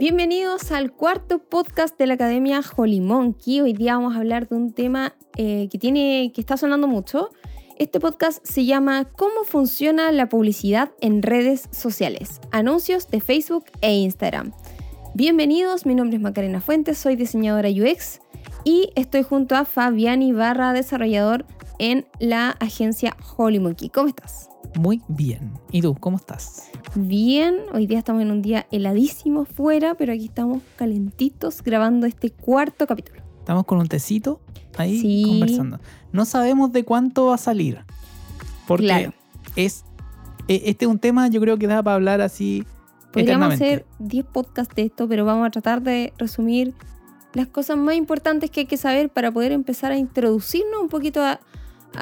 Bienvenidos al cuarto podcast de la Academia Holy Monkey. Hoy día vamos a hablar de un tema eh, que, tiene, que está sonando mucho. Este podcast se llama ¿Cómo funciona la publicidad en redes sociales? Anuncios de Facebook e Instagram. Bienvenidos, mi nombre es Macarena Fuentes, soy diseñadora UX y estoy junto a Fabián Ibarra, desarrollador en la agencia Holy Monkey. ¿Cómo estás? Muy bien. ¿Y tú, cómo estás? Bien, hoy día estamos en un día heladísimo fuera, pero aquí estamos calentitos grabando este cuarto capítulo. Estamos con un tecito ahí conversando. No sabemos de cuánto va a salir. Porque es e, este es un tema yo creo que da para hablar así Podríamos hacer 10 podcasts de esto, pero vamos a tratar de resumir las cosas más importantes que hay que saber para poder empezar a introducirnos un poquito a,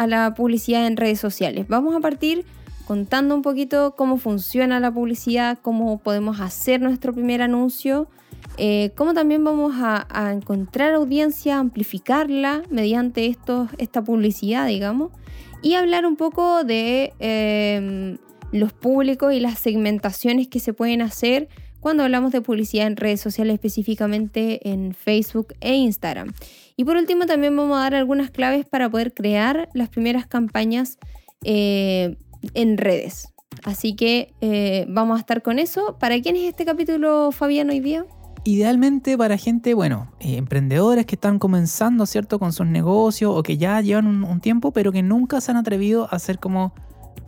la publicidad en redes sociales. Vamos a partir contando un poquito cómo funciona la publicidad, cómo podemos hacer nuestro primer anuncio, eh, cómo también vamos a, encontrar audiencia, amplificarla mediante esta publicidad, digamos, y hablar un poco de em, los públicos y las segmentaciones que se pueden hacer cuando hablamos de publicidad en redes sociales, específicamente en Facebook e Instagram. Y por último, también vamos a dar algunas claves para poder crear las primeras campañas eh, en redes. Así que eh, vamos a estar con eso. ¿Para quién es este capítulo, Fabián, hoy día? Idealmente para gente, bueno, eh, emprendedores que están comenzando, ¿cierto?, con sus negocios o que ya llevan un tiempo, pero que nunca se han atrevido a hacer como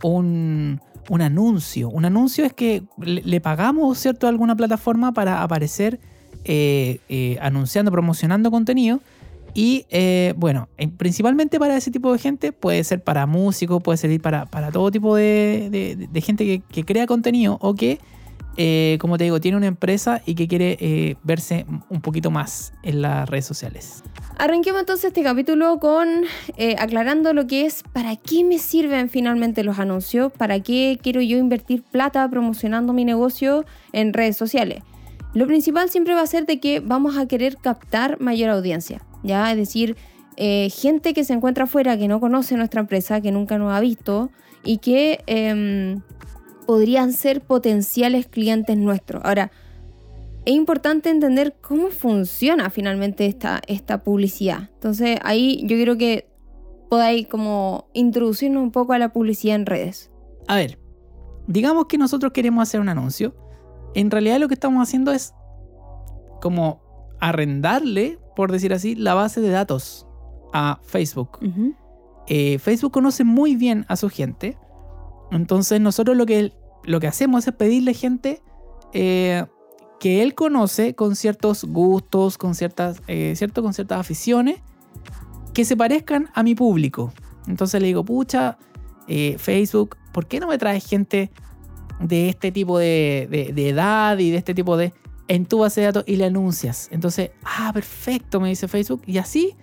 un, un anuncio. Un anuncio es que le, pagamos, ¿cierto?, a alguna plataforma para aparecer eh, anunciando, promocionando contenido. Y eh, bueno, principalmente para ese tipo de gente, puede ser para músicos, puede servir para, todo tipo de, gente que, crea contenido o que eh, como te digo, tiene una empresa y que quiere eh, verse un poquito más en las redes sociales. Arranquemos entonces este capítulo con eh, aclarando lo que es para qué me sirven finalmente los anuncios, para qué quiero yo invertir plata promocionando mi negocio en redes sociales. Lo principal siempre va a ser de que vamos a querer captar mayor audiencia, ¿ya? Es decir, gente que se encuentra afuera, que no conoce nuestra empresa, que nunca nos ha visto y que em, podrían ser potenciales clientes nuestros. Ahora, es importante entender cómo funciona finalmente esta, esta publicidad. Entonces ahí yo quiero que podáis como introducirnos un poco a la publicidad en redes. A ver, digamos que nosotros queremos hacer un anuncio. En realidad lo que estamos haciendo es como arrendarle, por decir así, la base de datos a Facebook. Eh, Facebook conoce muy bien a su gente entonces nosotros lo que, lo que hacemos es pedirle gente eh, que él conoce con ciertos gustos, con ciertas, eh, ¿cierto? con ciertas aficiones, que se parezcan a mi público. Entonces le digo, pucha, Facebook, ¿por qué no me traes gente de este tipo de, edad y de este tipo de... en tu base de datos y le anuncias? Entonces, ah, perfecto, me dice Facebook. Y así,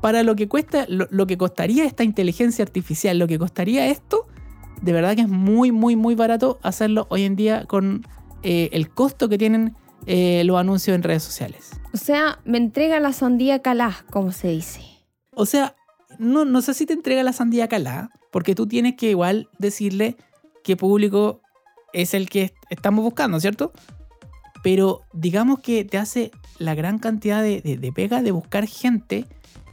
para lo que cuesta, lo que costaría esta inteligencia artificial, lo que costaría esto, de verdad que es muy, muy, muy barato hacerlo hoy en día con eh, el costo que tienen eh, los anuncios en redes sociales. O sea, me entrega la sandía calá, como se dice. O sea, no, no sé si te entrega la sandía calá, porque tú tienes que igual decirle qué público es el que estamos buscando, ¿cierto? Pero digamos que te hace la gran cantidad de, de pega de buscar gente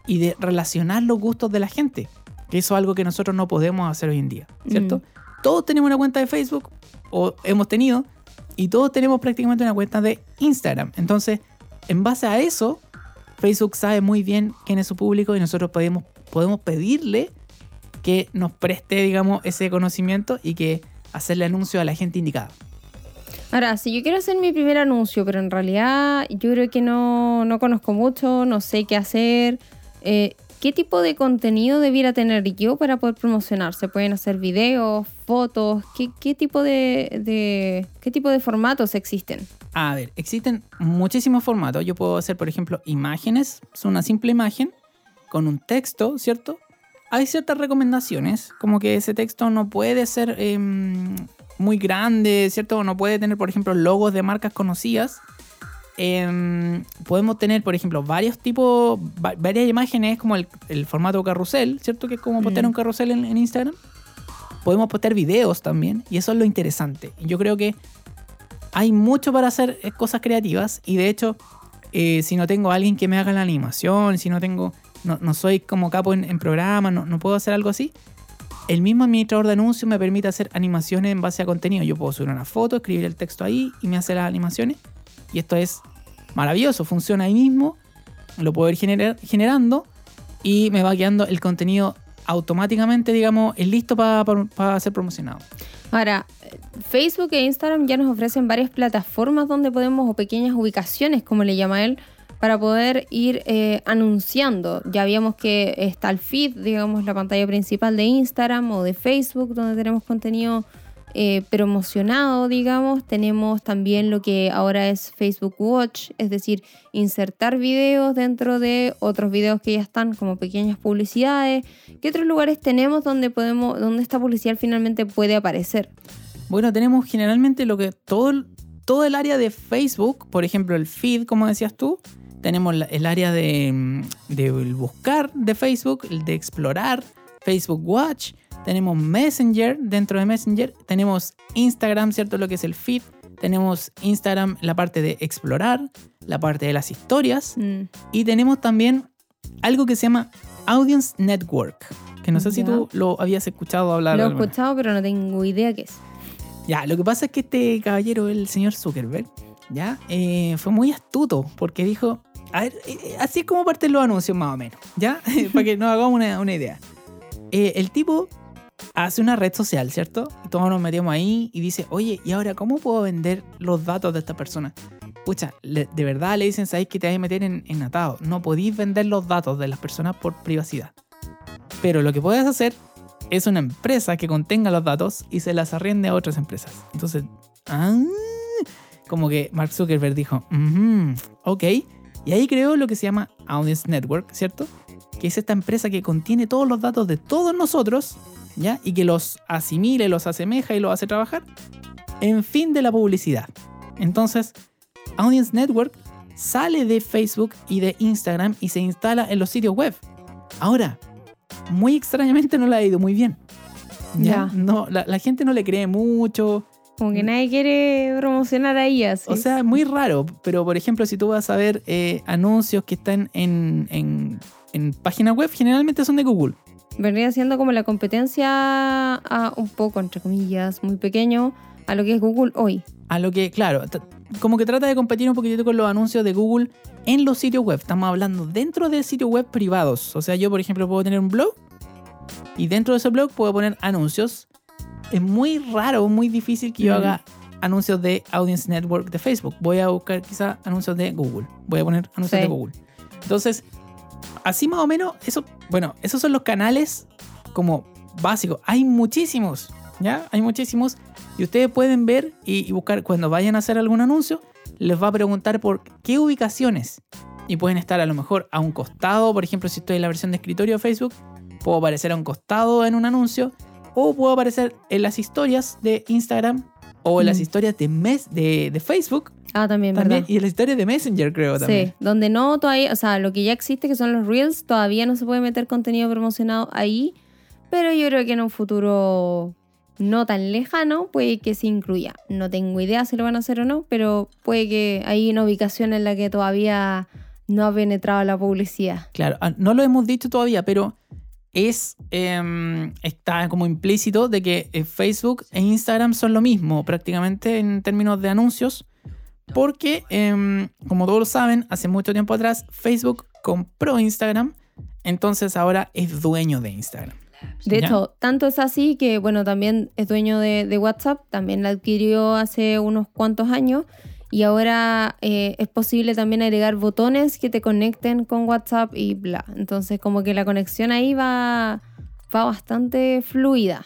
y de relacionar los gustos de la gente. Que eso es algo que nosotros no podemos hacer hoy en día, ¿cierto? Mm. Todos tenemos una cuenta de Facebook, o hemos tenido, y todos tenemos prácticamente una cuenta de Instagram. Entonces, en base a eso, Facebook sabe muy bien quién es su público y nosotros podemos, podemos pedirle que nos preste, digamos, ese conocimiento y que hacerle anuncio a la gente indicada. Ahora, si yo quiero hacer mi primer anuncio, pero en realidad yo creo que no, no conozco mucho, no sé qué hacer, eh, ¿Qué tipo de contenido debiera tener yo para poder promocionar? ¿Se pueden hacer videos, fotos? ¿Qué, tipo, de, ¿Qué tipo de formatos existen? A ver, existen muchísimos formatos. Yo puedo hacer, por ejemplo, imágenes. Es una simple imagen con un texto, ¿cierto? Hay ciertas recomendaciones, como que ese texto no puede ser em, muy grande, ¿cierto? No puede tener, por ejemplo, logos de marcas conocidas Em, podemos tener, por ejemplo, varios tipos, varias imágenes como el, formato carrusel, ¿cierto? Que es como postear un carrusel en, Instagram. Podemos postear videos también, y eso es lo interesante. Yo creo que hay mucho para hacer eh, cosas creativas y de hecho, eh, si no tengo a alguien que me haga la animación, si no tengo, no, no soy como capo en, en programa, no, no puedo hacer algo así, el mismo administrador de anuncios me permite hacer animaciones en base a contenido. Yo puedo subir una foto, escribir el texto ahí y me hace las animaciones. Y esto es maravilloso, funciona ahí mismo, lo puedo ir generando y me va quedando el contenido automáticamente, digamos, listo para ser promocionado. Ahora, Facebook e Instagram ya nos ofrecen varias plataformas donde podemos, o pequeñas ubicaciones, como le llama él, para poder ir eh, anunciando. Ya vimos que está el feed, digamos, la pantalla principal de Instagram o de Facebook, donde tenemos contenido eh, promocionado, digamos. Tenemos también lo que ahora es Facebook Watch, es decir, insertar videos dentro de otros videos que ya están como pequeñas publicidades. ¿Qué otros lugares tenemos donde podemos, donde esta publicidad finalmente puede aparecer? Bueno, tenemos generalmente lo que todo, todo el área de Facebook, por ejemplo, el feed, como decías tú. Tenemos el área de, mm, de buscar de Facebook, el de explorar, Facebook Watch. Tenemos Messenger dentro de Messenger. Tenemos Instagram, ¿cierto? Lo que es el feed. Tenemos Instagram, la parte de explorar, la parte de las historias. Mm, Y tenemos también algo que se llama Audience Network. Que no sé si tú lo habías escuchado hablar. Lo he alguna escuchado, pero no tengo idea qué es. Ya, lo que pasa es que este caballero, el señor Zuckerberg, ya, Eh, fue muy astuto porque dijo, a ver, eh, eh, así es como parten los anuncios más o menos, ¿ya? Para que nos hagamos una, una idea. Eh, el tipo hace una red social, ¿cierto? Y todos nos metemos ahí y dice, oye, ¿y ahora cómo puedo vender los datos de esta persona? Pucha, le- de verdad le dicen, ¿sabéis que te vas a meter en, en atado? No podéis vender los datos de las personas por privacidad. Pero lo que puedes hacer es una empresa que contenga los datos y se las arriende a otras empresas. Entonces, ah, como que Mark Zuckerberg dijo, "Mhm, ok, y ahí creó lo que se llama Audience Network, ¿cierto? Que es esta empresa que contiene todos los datos de todos nosotros, ¿ya? Y que los asimile, los asemeja y los hace trabajar en fin de la publicidad. Entonces, Audience Network sale de Facebook y de Instagram y se instala en los sitios web. Ahora, muy extrañamente no le ha ido muy bien. ¿ya? No, la, la gente no le cree mucho. Como que nadie quiere promocionar ahí así. O sea, es muy raro. Pero, por ejemplo, si tú vas a ver eh, anuncios que están en, en, en páginas web, generalmente son de Google. vendría siendo como la competencia a un poco, entre comillas, muy pequeño a lo que es Google hoy. A lo que, claro, como que trata de competir un poquitito con los anuncios de Google en los sitios web. Estamos hablando dentro de sitios web privados. O sea, yo, por ejemplo, puedo tener un blog y dentro de ese blog puedo poner anuncios. Es muy raro, muy difícil que yo Mm. haga anuncios de Audience Network de Facebook. Voy a buscar quizá anuncios de Google. Voy a poner anuncios Sí. de Google. Entonces, así más o menos, eso, bueno, esos son los canales como básicos. Hay muchísimos, ¿ya? Hay muchísimos. Y ustedes pueden ver y, y buscar cuando vayan a hacer algún anuncio, les va a preguntar por qué ubicaciones. Y pueden estar a lo mejor a un costado, por ejemplo, si estoy en la versión de escritorio de Facebook, puedo aparecer a un costado en un anuncio, o puedo aparecer en las historias de Instagram, o en las Mm. historias de, mes, de, de Facebook, Ah, también, también, ¿verdad? y en las historias de Messenger, creo también. Sí, donde no todavía, o sea, lo que ya existe que son los Reels, todavía no se puede meter contenido promocionado ahí, pero yo creo que en un futuro no tan lejano puede que se incluya. No tengo idea si lo van a hacer o no, pero puede que hay una ubicación en la que todavía no ha penetrado la publicidad. Claro, ah, no lo hemos dicho todavía, pero es em, está como implícito de que eh, Facebook e Instagram son lo mismo prácticamente en términos de anuncios, porque em, como todos saben, hace mucho tiempo atrás Facebook compró Instagram, entonces ahora es dueño de Instagram. De ¿Ya? hecho, tanto es así que, bueno, también es dueño de, de WhatsApp, también la adquirió hace unos cuantos años y ahora eh, es posible también agregar botones que te conecten con WhatsApp y bla. Entonces, como que la conexión ahí va, va bastante fluida.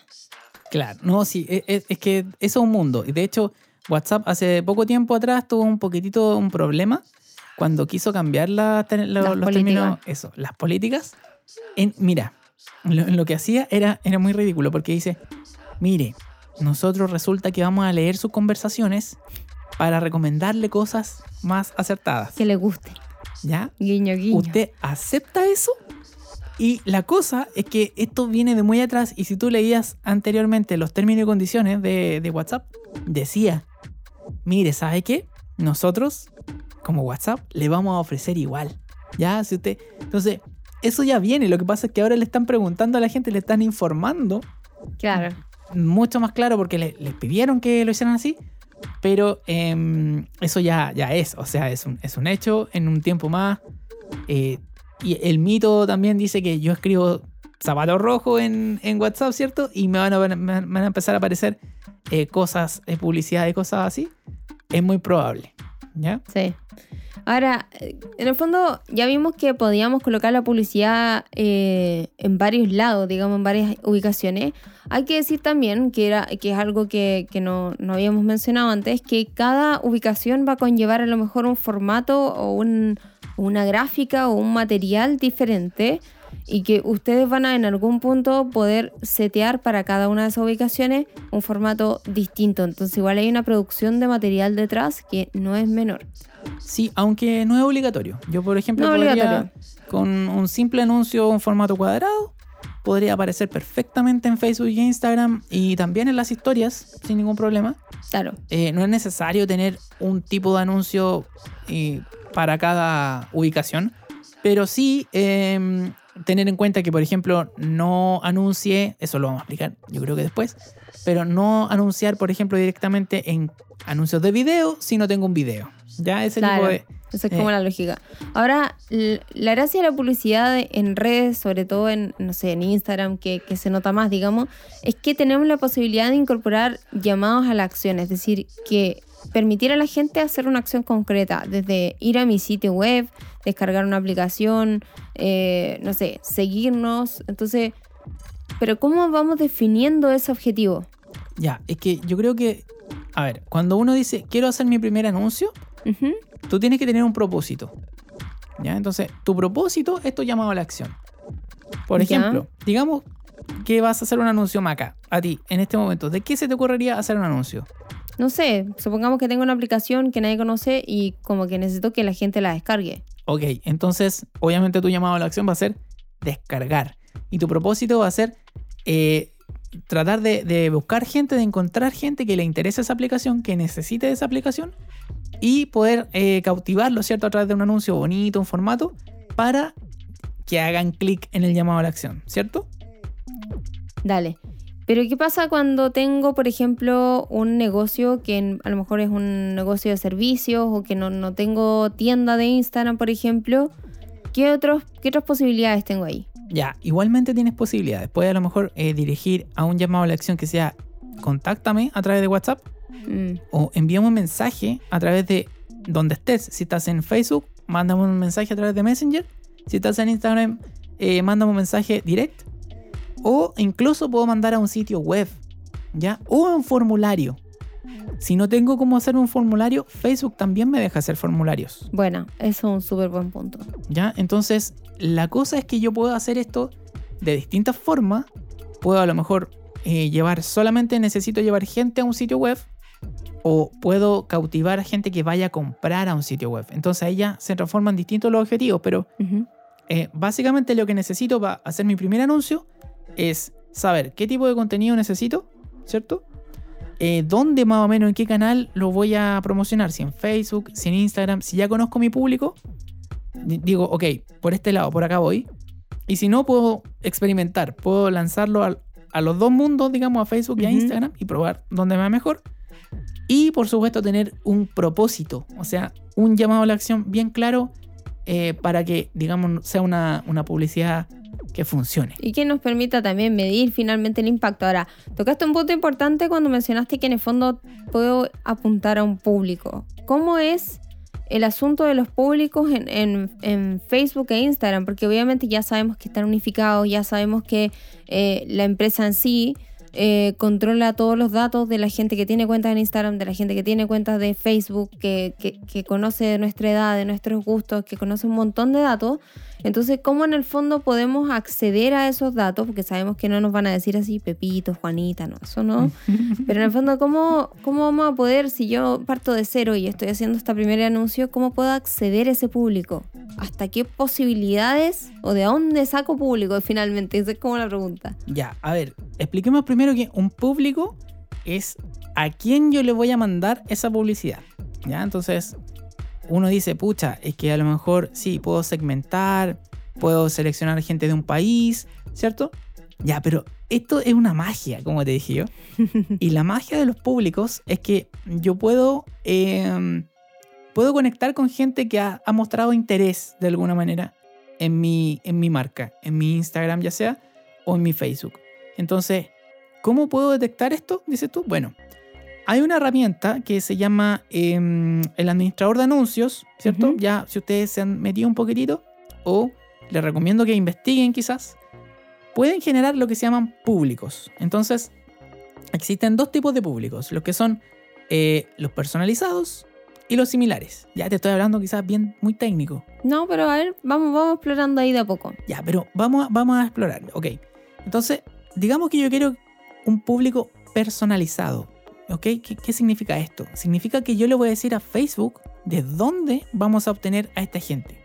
Claro, no, sí, e- e- es, que eso es un mundo. Y de hecho, WhatsApp hace poco tiempo atrás tuvo un poquitito un problema cuando quiso cambiar la, lo- Las los términos, políticas. eso, las políticas. En, mira, lo, lo que hacía era, era muy ridículo porque dice, mire, nosotros resulta que vamos a leer sus conversaciones para recomendarle cosas más acertadas. Que le guste. ¿Ya? Guiño, guiño. ¿Usted acepta eso? Y la cosa es que esto viene de muy atrás y si tú leías anteriormente los términos y condiciones de, de WhatsApp, decía mire, ¿sabe qué? Nosotros, como WhatsApp, le vamos a ofrecer igual. Ya, si usted. Entonces, eso ya viene. Lo que pasa es que ahora le están preguntando a la gente, le están informando. Claro. Mucho más claro porque le, les pidieron que lo hicieran así. Pero em, eso ya, ya es. O sea, es un, es un hecho en un tiempo más. Eh, y el mito también dice que yo escribo zapato rojo en, en WhatsApp, ¿cierto? Y me van a, van a empezar a aparecer eh, cosas, eh, publicidad y cosas así. Es muy probable. ¿Ya? Sí. Ahora, en el fondo ya vimos que podíamos colocar la publicidad eh, en varios lados, digamos, en varias ubicaciones. Hay que decir también que, era, que es algo que, que no, no habíamos mencionado antes, que cada ubicación va a conllevar a lo mejor un formato o un, una gráfica o un material diferente y que ustedes van a en algún punto poder setear para cada una de esas ubicaciones un formato distinto. Entonces igual hay una producción de material detrás que no es menor. Sí, aunque no es obligatorio. Yo, por ejemplo, No podría, con un simple anuncio en formato cuadrado, podría aparecer perfectamente en Facebook y Instagram y también en las historias, sin ningún problema. Claro. Eh, no es necesario tener un tipo de anuncio eh, para cada ubicación, pero sí eh, tener en cuenta que, por ejemplo, no anuncie, eso lo vamos a explicar yo creo que después, pero no anunciar, por ejemplo, directamente en anuncios de video si no tengo un video. Ya ese Claro. tipo de... Esa es como Eh. la lógica. Ahora, la gracia de la publicidad en redes, sobre todo en, no sé, en Instagram, que, que se nota más, digamos, es que tenemos la posibilidad de incorporar llamados a la acción, es decir, que permitir a la gente hacer una acción concreta, desde ir a mi sitio web, descargar una aplicación, eh, no sé, seguirnos. Entonces, pero ¿cómo vamos definiendo ese objetivo? Ya, es que yo creo que, a ver, cuando uno dice, quiero hacer mi primer anuncio, tú tienes que tener un propósito. ¿Ya? Entonces, tu propósito es tu llamado a la acción. Por Ya. ejemplo, digamos que vas a hacer un anuncio Maca, a ti, en este momento. ¿De qué se te ocurriría hacer un anuncio? No sé, supongamos que tengo una aplicación que nadie conoce y como que necesito que la gente la descargue. Ok, entonces, obviamente tu llamado a la acción va a ser descargar. Y tu propósito va a ser eh, tratar de, buscar gente, de encontrar gente que le interese esa aplicación, que necesite esa aplicación y poder eh, cautivarlo, ¿cierto? A través de un anuncio bonito, un formato, para que hagan clic en el llamado a la acción, ¿cierto? Dale. Pero ¿qué pasa cuando tengo, por ejemplo, un negocio que a lo mejor es un negocio de servicios o que no, no tengo tienda de Instagram, por ejemplo? ¿Qué, ¿Qué otras posibilidades tengo ahí? Ya, igualmente tienes posibilidades. Puedes a lo mejor eh, dirigir a un llamado a la acción que sea contáctame a través de WhatsApp Mm, o envíame un mensaje a través de donde estés. Si estás en Facebook, mándame un mensaje a través de Messenger. Si estás en Instagram, eh, mándame un mensaje direct. O incluso puedo mandar a un sitio web, ¿ya? O a un formulario. Si no tengo cómo hacer un formulario, Facebook también me deja hacer formularios, Bueno, eso es un súper buen punto. ¿ya? Entonces, la cosa es que yo puedo hacer esto de distintas formas. Puedo a lo mejor eh, llevar, solamente necesito llevar gente a un sitio web o puedo cautivar a gente que vaya a comprar a un sitio web. Entonces ahí ya se transforman distintos los objetivos, pero eh, básicamente lo que necesito para hacer mi primer anuncio es saber qué tipo de contenido necesito, ¿cierto? Eh, ¿Dónde más o menos, en qué canal lo voy a promocionar? Si en Facebook, si en Instagram, si ya conozco mi público, di- digo, ok, por este lado, por acá voy. Y si no, puedo experimentar, puedo lanzarlo a los dos mundos, digamos, a Facebook y a. Instagram y probar dónde me va mejor. Y por supuesto tener un propósito, o sea, un llamado a la acción bien claro eh, para que, digamos, sea una, una publicidad que funcione. Y que nos permita también medir finalmente el impacto. Ahora, tocaste un punto importante cuando mencionaste que en el fondo puedo apuntar a un público. ¿Cómo es el asunto de los públicos en, en- en Facebook e Instagram? Porque obviamente ya sabemos que están unificados, ya sabemos que eh, la empresa en sí eh, controla todos los datos de la gente que tiene cuentas en Instagram, de la gente que tiene cuentas de Facebook, que, que- que conoce nuestra edad, de nuestros gustos, que conoce un montón de datos. Entonces, ¿cómo en el fondo podemos acceder a esos datos? Porque sabemos que no nos van a decir así, Pepito, Juanita, no, eso no. Pero en el fondo, ¿cómo, ¿cómo vamos a poder, si yo parto de cero y estoy haciendo este primer anuncio, cómo puedo acceder a ese público? ¿Hasta qué posibilidades o de dónde saco público finalmente? Esa es como la pregunta. Ya, a ver, expliquemos primero que un público es a quién yo le voy a mandar esa publicidad. ¿Ya? Entonces, uno dice, pucha, es que a lo mejor sí, puedo segmentar, puedo seleccionar gente de un país, ¿cierto? Ya, pero esto es una magia, como te dije yo. Y la magia de los públicos es que yo puedo, em, puedo conectar con gente que ha, ha mostrado interés de alguna manera en mi, en mi marca, en mi Instagram ya sea, o en mi Facebook. Entonces, ¿cómo puedo detectar esto? Dices tú. Bueno, hay una herramienta que se llama em, el administrador de anuncios, ¿cierto? Ya, si ustedes se han metido un poquitito, o les recomiendo que investiguen quizás, pueden generar lo que se llaman públicos. Entonces, existen dos tipos de públicos, los que son eh, los personalizados y los similares. Ya te estoy hablando quizás bien muy técnico. No, pero a ver, vamos, vamos explorando ahí de a poco. Ya, pero vamos a, vamos a explorar. Ok. Entonces, digamos que yo quiero un público personalizado. ¿Ok? ¿Qué, qué significa esto? Significa que yo le voy a decir a Facebook de dónde vamos a obtener a esta gente.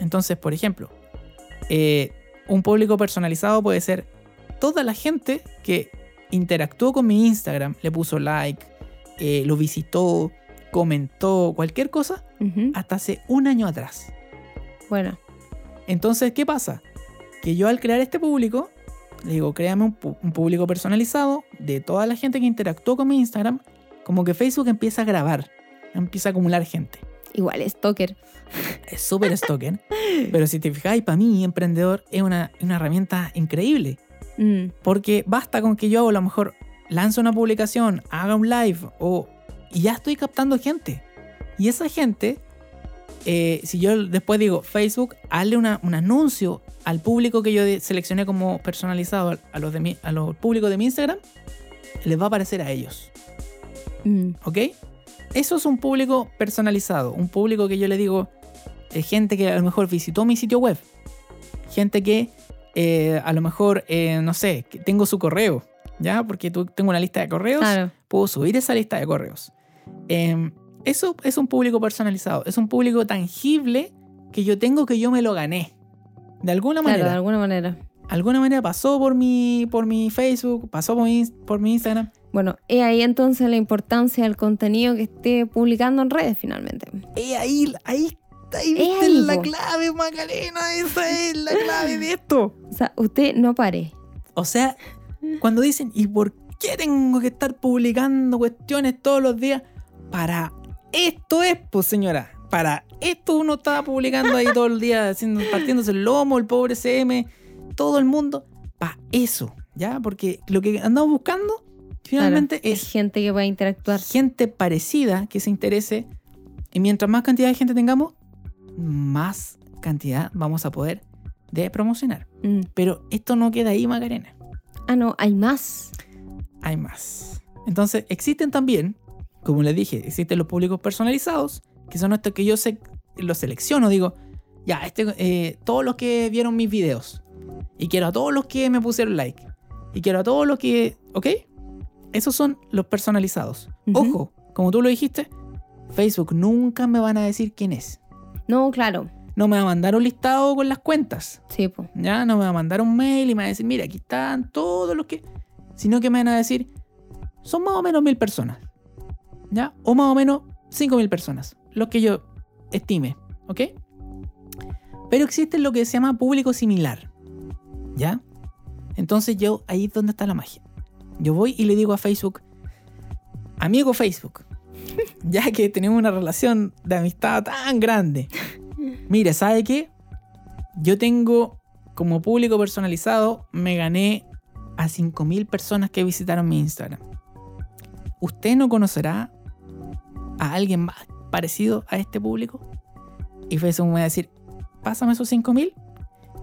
Entonces, por ejemplo, eh, un público personalizado puede ser toda la gente que interactuó con mi Instagram, le puso like, eh, lo visitó, comentó, cualquier cosa, hasta hace un año atrás. Bueno, Entonces, ¿qué pasa? Que yo al crear este público, le digo, créame un, un público personalizado de toda la gente que interactuó con mi Instagram, como que Facebook empieza a grabar, empieza a acumular gente. igual, Stalker. Es súper stalker, pero si te fijáis, para mí, emprendedor, es una, una herramienta increíble, Mm, porque basta con que yo a lo mejor lance una publicación, haga un live, o, y ya estoy captando gente. Y esa gente, eh, si yo después digo, Facebook, hazle una- un anuncio al público que yo seleccioné como personalizado, a los, de mi, a los públicos de mi Instagram, les va a aparecer a ellos. mm. ¿Ok? Eso es un público personalizado. Un público que yo le digo, es gente que a lo mejor visitó mi sitio web. Gente que eh, a lo mejor, eh, no sé, que tengo su correo. ¿Ya? Porque tú, tengo una lista de correos. Claro. Puedo subir esa lista de correos. Eso es un público personalizado. Es un público tangible que yo tengo que yo me lo gané. De alguna Claro, manera de alguna manera. alguna manera pasó por mi, por mi Facebook, pasó por mi, por mi Instagram. Bueno, es ahí entonces la importancia del contenido que esté publicando en redes finalmente. Eh, ahí, ahí, ahí Es viste la clave, Macarena. Esa es la clave de esto. O sea, usted no pare. O sea, cuando dicen, ¿y por qué tengo que estar publicando cuestiones todos los días? Para esto es, pues señora. Para esto uno está publicando ahí todo el día, haciendo, partiéndose el lomo, el pobre CM, todo el mundo. Para eso, ¿ya? Porque lo que andamos buscando finalmente Claro, es gente que pueda interactuar. gente parecida que se interese. Y mientras más cantidad de gente tengamos, más cantidad vamos a poder de promocionar. Mm. Pero esto no queda ahí, Macarena. Ah, no, hay más. Hay más. Entonces, existen también, como les dije, existen los públicos personalizados, que son estos que yo se- los selecciono. Digo, ya, este, eh, todos los que vieron mis videos. Y quiero a todos los que me pusieron like. Y quiero a todos los que. ¿Ok? Esos son los personalizados. Ojo, como tú lo dijiste, Facebook nunca me van a decir quién es. No, claro. No me va a mandar un listado con las cuentas. Sí, pues. Ya no me va a mandar un mail y me va a decir, mira, aquí están todos los que. Sino que me van a decir, son más o menos mil personas. O más o menos cinco mil personas. Los que yo estime. ¿Ok? Pero existe lo que se llama público similar. ¿Ya? Entonces yo, ahí es donde está la magia. Yo voy y le digo a Facebook, amigo Facebook, ya que tenemos una relación de amistad tan grande. Mire, ¿sabe qué? Yo tengo como público personalizado, me gané a 5.000 personas que visitaron mi Instagram. ¿Usted no conocerá a alguien más parecido a este público? Y Facebook me va a decir, pásame esos 5.000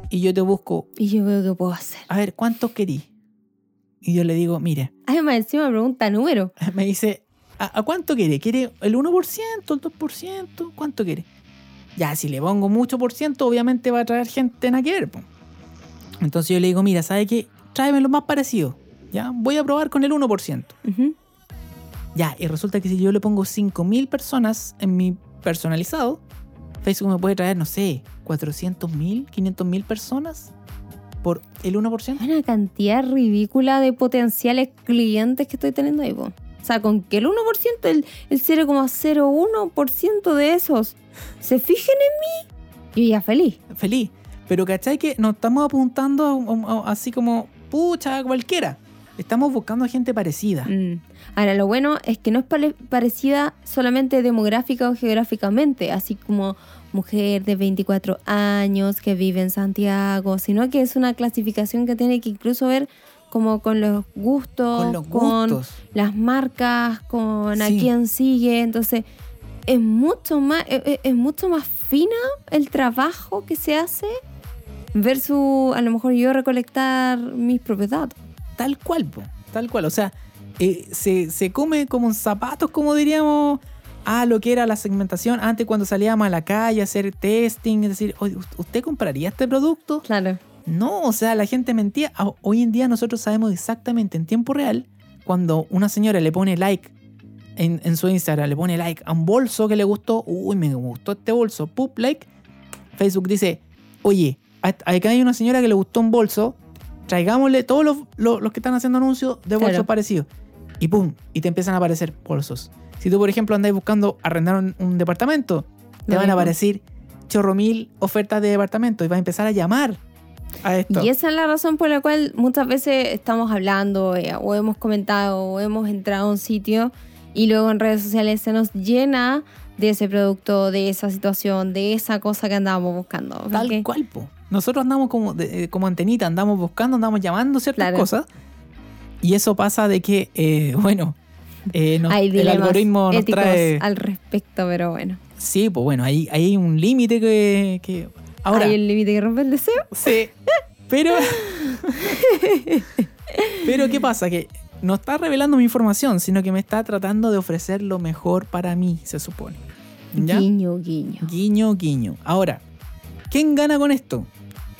y yo te busco, Y yo veo qué puedo hacer. a ver, ¿cuántos querí? Y yo le digo, mire, Además, encima me pregunta número. me dice, ¿a, a cuánto quiere? ¿Quiere el 1%, el 2%? ¿Cuánto quiere? Ya, si le pongo mucho por ciento, obviamente va a traer gente en po. Entonces yo le digo, mira, ¿sabe qué? Tráeme lo más parecido. Ya, voy a probar con el 1%. Ujú. Ya, y resulta que si yo le pongo 5.000 personas en mi personalizado, Facebook me puede traer, no sé, 400.000, 500.000 personas por el 1%. Una cantidad ridícula de potenciales clientes que estoy teniendo ahí, po. O sea, con que el 1%, el, el 0,01% de esos se fijen en mí, yo ya feliz. Feliz. Pero ¿cachai que nos estamos apuntando a- a- a- así como, pucha, cualquiera? Estamos buscando gente parecida. Mm. Ahora, lo bueno es que no es pare- parecida solamente demográfica o geográficamente, así como mujer de 24 años que vive en Santiago, sino que es una clasificación que tiene que incluso ver como con los gustos, Con los gustos. las marcas, con a quién sigue. Entonces, es mucho más, es, es- es mucho más fina el trabajo que se hace versus a lo mejor yo recolectar mis propios datos. Tal cual, po, tal cual. O sea, eh, se, se come como en zapatos, como diríamos, a lo que era la segmentación antes cuando salíamos a la calle a hacer testing, es decir, "Oye, ¿usted compraría este producto? Claro. No, o sea, la gente mentía. Ah, Hoy en día nosotros sabemos exactamente en tiempo real cuando una señora le pone like en, en su Instagram, le pone like a un bolso que le gustó, uy, me gustó este bolso, pup, like. Facebook dice, oye, acá hay una señora que le gustó un bolso, traigámosle todos los, los- los que están haciendo anuncios de bolsos Claro. parecidos. Y pum, y te empiezan a aparecer bolsos. Si tú, por ejemplo, andáis buscando arrendar un, un departamento, te Lo van a mismo. aparecer chorro mil ofertas de departamento y vas a empezar a llamar a esto. Y esa es la razón por la cual muchas veces estamos hablando eh, o hemos comentado o hemos entrado a un sitio y luego en redes sociales se nos llena de ese producto, de esa situación, de esa cosa que andábamos buscando. Tal cual, po. Nosotros andamos como, de- eh, como antenita, andamos buscando, andamos llamando ciertas Claro. cosas. Y eso pasa de que, eh, bueno, eh, nos- Hay el algoritmo nos trae... al respecto, pero bueno. Sí, pues bueno, ahí, ahí hay un límite que, que- Ahora, ¿Hay el límite que rompe el deseo? sí, pero... pero ¿qué pasa? Que no está revelando mi información, sino que me está tratando de ofrecer lo mejor para mí, se supone. ¿Ya? Guiño, guiño. Guiño, guiño. Ahora, ¿quién gana con esto?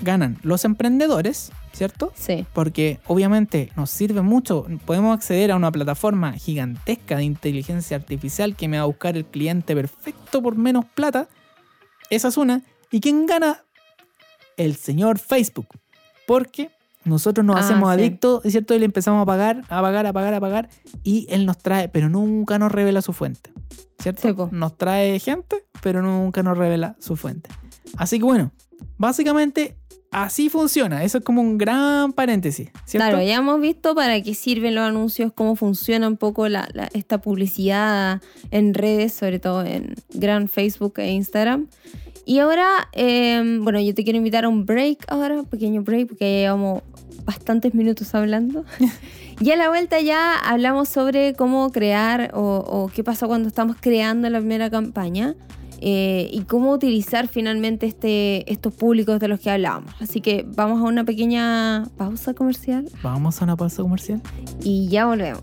Ganan los emprendedores, ¿cierto? Sí. Porque obviamente nos sirve mucho. Podemos acceder a una plataforma gigantesca de inteligencia artificial que me va a buscar el cliente perfecto por menos plata. Esa es una. ¿Y quién gana? El señor Facebook. Porque nosotros nos Ah, hacemos sí. adictos, ¿es cierto? Y le empezamos a pagar, a pagar, a pagar, a pagar. Y él nos trae, pero nunca nos revela su fuente. ¿Cierto? Sí, nos trae gente, pero nunca nos revela su fuente. Así que bueno, básicamente así funciona. Eso es como un gran paréntesis, ¿cierto? Claro, ya hemos visto para qué sirven los anuncios, cómo funciona un poco la, la- esta publicidad en redes, sobre todo en gran Facebook e Instagram. Y ahora, eh, bueno, yo te quiero invitar a un break ahora, un pequeño break, porque ya llevamos bastantes minutos hablando. y a la vuelta ya hablamos sobre cómo crear o, o qué pasó cuando estamos creando la primera campaña. Eh, y cómo utilizar finalmente este, estos públicos de los que hablábamos. Así que vamos a una pequeña pausa comercial Vamos a una pausa comercial. y ya volvemos.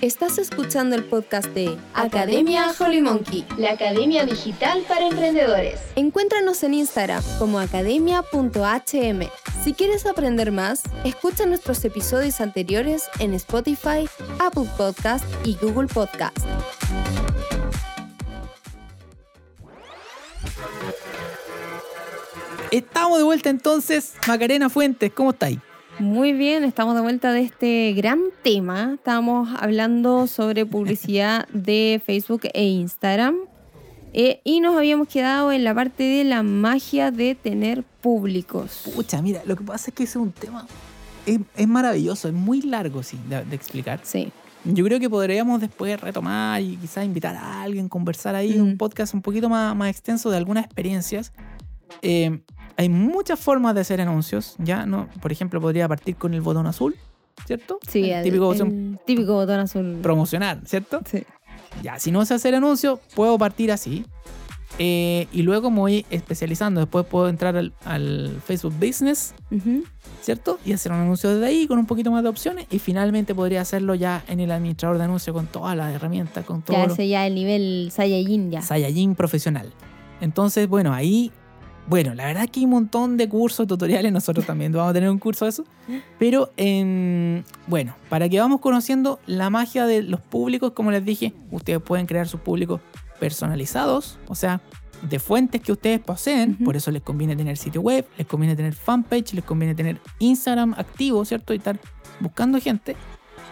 Estás escuchando el podcast de Academia Holy Monkey. La Academia Digital para Emprendedores. Encuéntranos en Instagram como academia.hm. Si quieres aprender más, escucha nuestros episodios anteriores en Spotify, Apple Podcast y Google Podcast. Estamos de vuelta entonces. Macarena Fuentes, ¿cómo estáis? Muy bien, estamos de vuelta de este gran tema. Estamos hablando sobre publicidad de Facebook e Instagram. Eh, y nos habíamos quedado en la parte de la magia de tener públicos. Pucha, mira, lo que pasa es que ese es un tema. Es, es maravilloso, es muy largo, sí, de, de explicar. Sí, Yo creo que podríamos después retomar y quizás invitar a alguien, conversar ahí, Mm. un podcast un poquito más, más extenso de algunas experiencias. Eh, hay muchas formas de hacer anuncios, ¿ya? ¿no? Por ejemplo, podría partir con el botón azul, ¿cierto? sí, El el, típico botón el típico botón azul. promocionar, ¿cierto? Sí. Ya, si no sé hacer anuncios, puedo partir así. Eh, y luego me voy especializando. Después puedo entrar al, al Facebook Business. ¿cierto? Y hacer un anuncio desde ahí con un poquito más de opciones. Y finalmente podría hacerlo ya en el administrador de anuncios con todas las herramientas, con todo Ya lo ese ya el nivel Saiyajin ya. Saiyajin profesional. Entonces, bueno, ahí bueno, la verdad es que hay un montón de cursos, tutoriales, nosotros también vamos a tener un curso de eso. Pero, em, bueno, para que vamos conociendo la magia de los públicos, como les dije, ustedes pueden crear sus públicos personalizados, o sea, de fuentes que ustedes poseen, por eso les conviene tener sitio web, les conviene tener fanpage, les conviene tener Instagram activo, ¿cierto? Y estar buscando gente.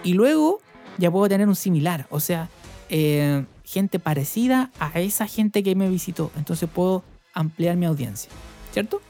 Y luego ya puedo tener un similar, o sea, eh, gente parecida a esa gente que me visitó. Entonces puedo ampliar mi audiencia, ¿cierto?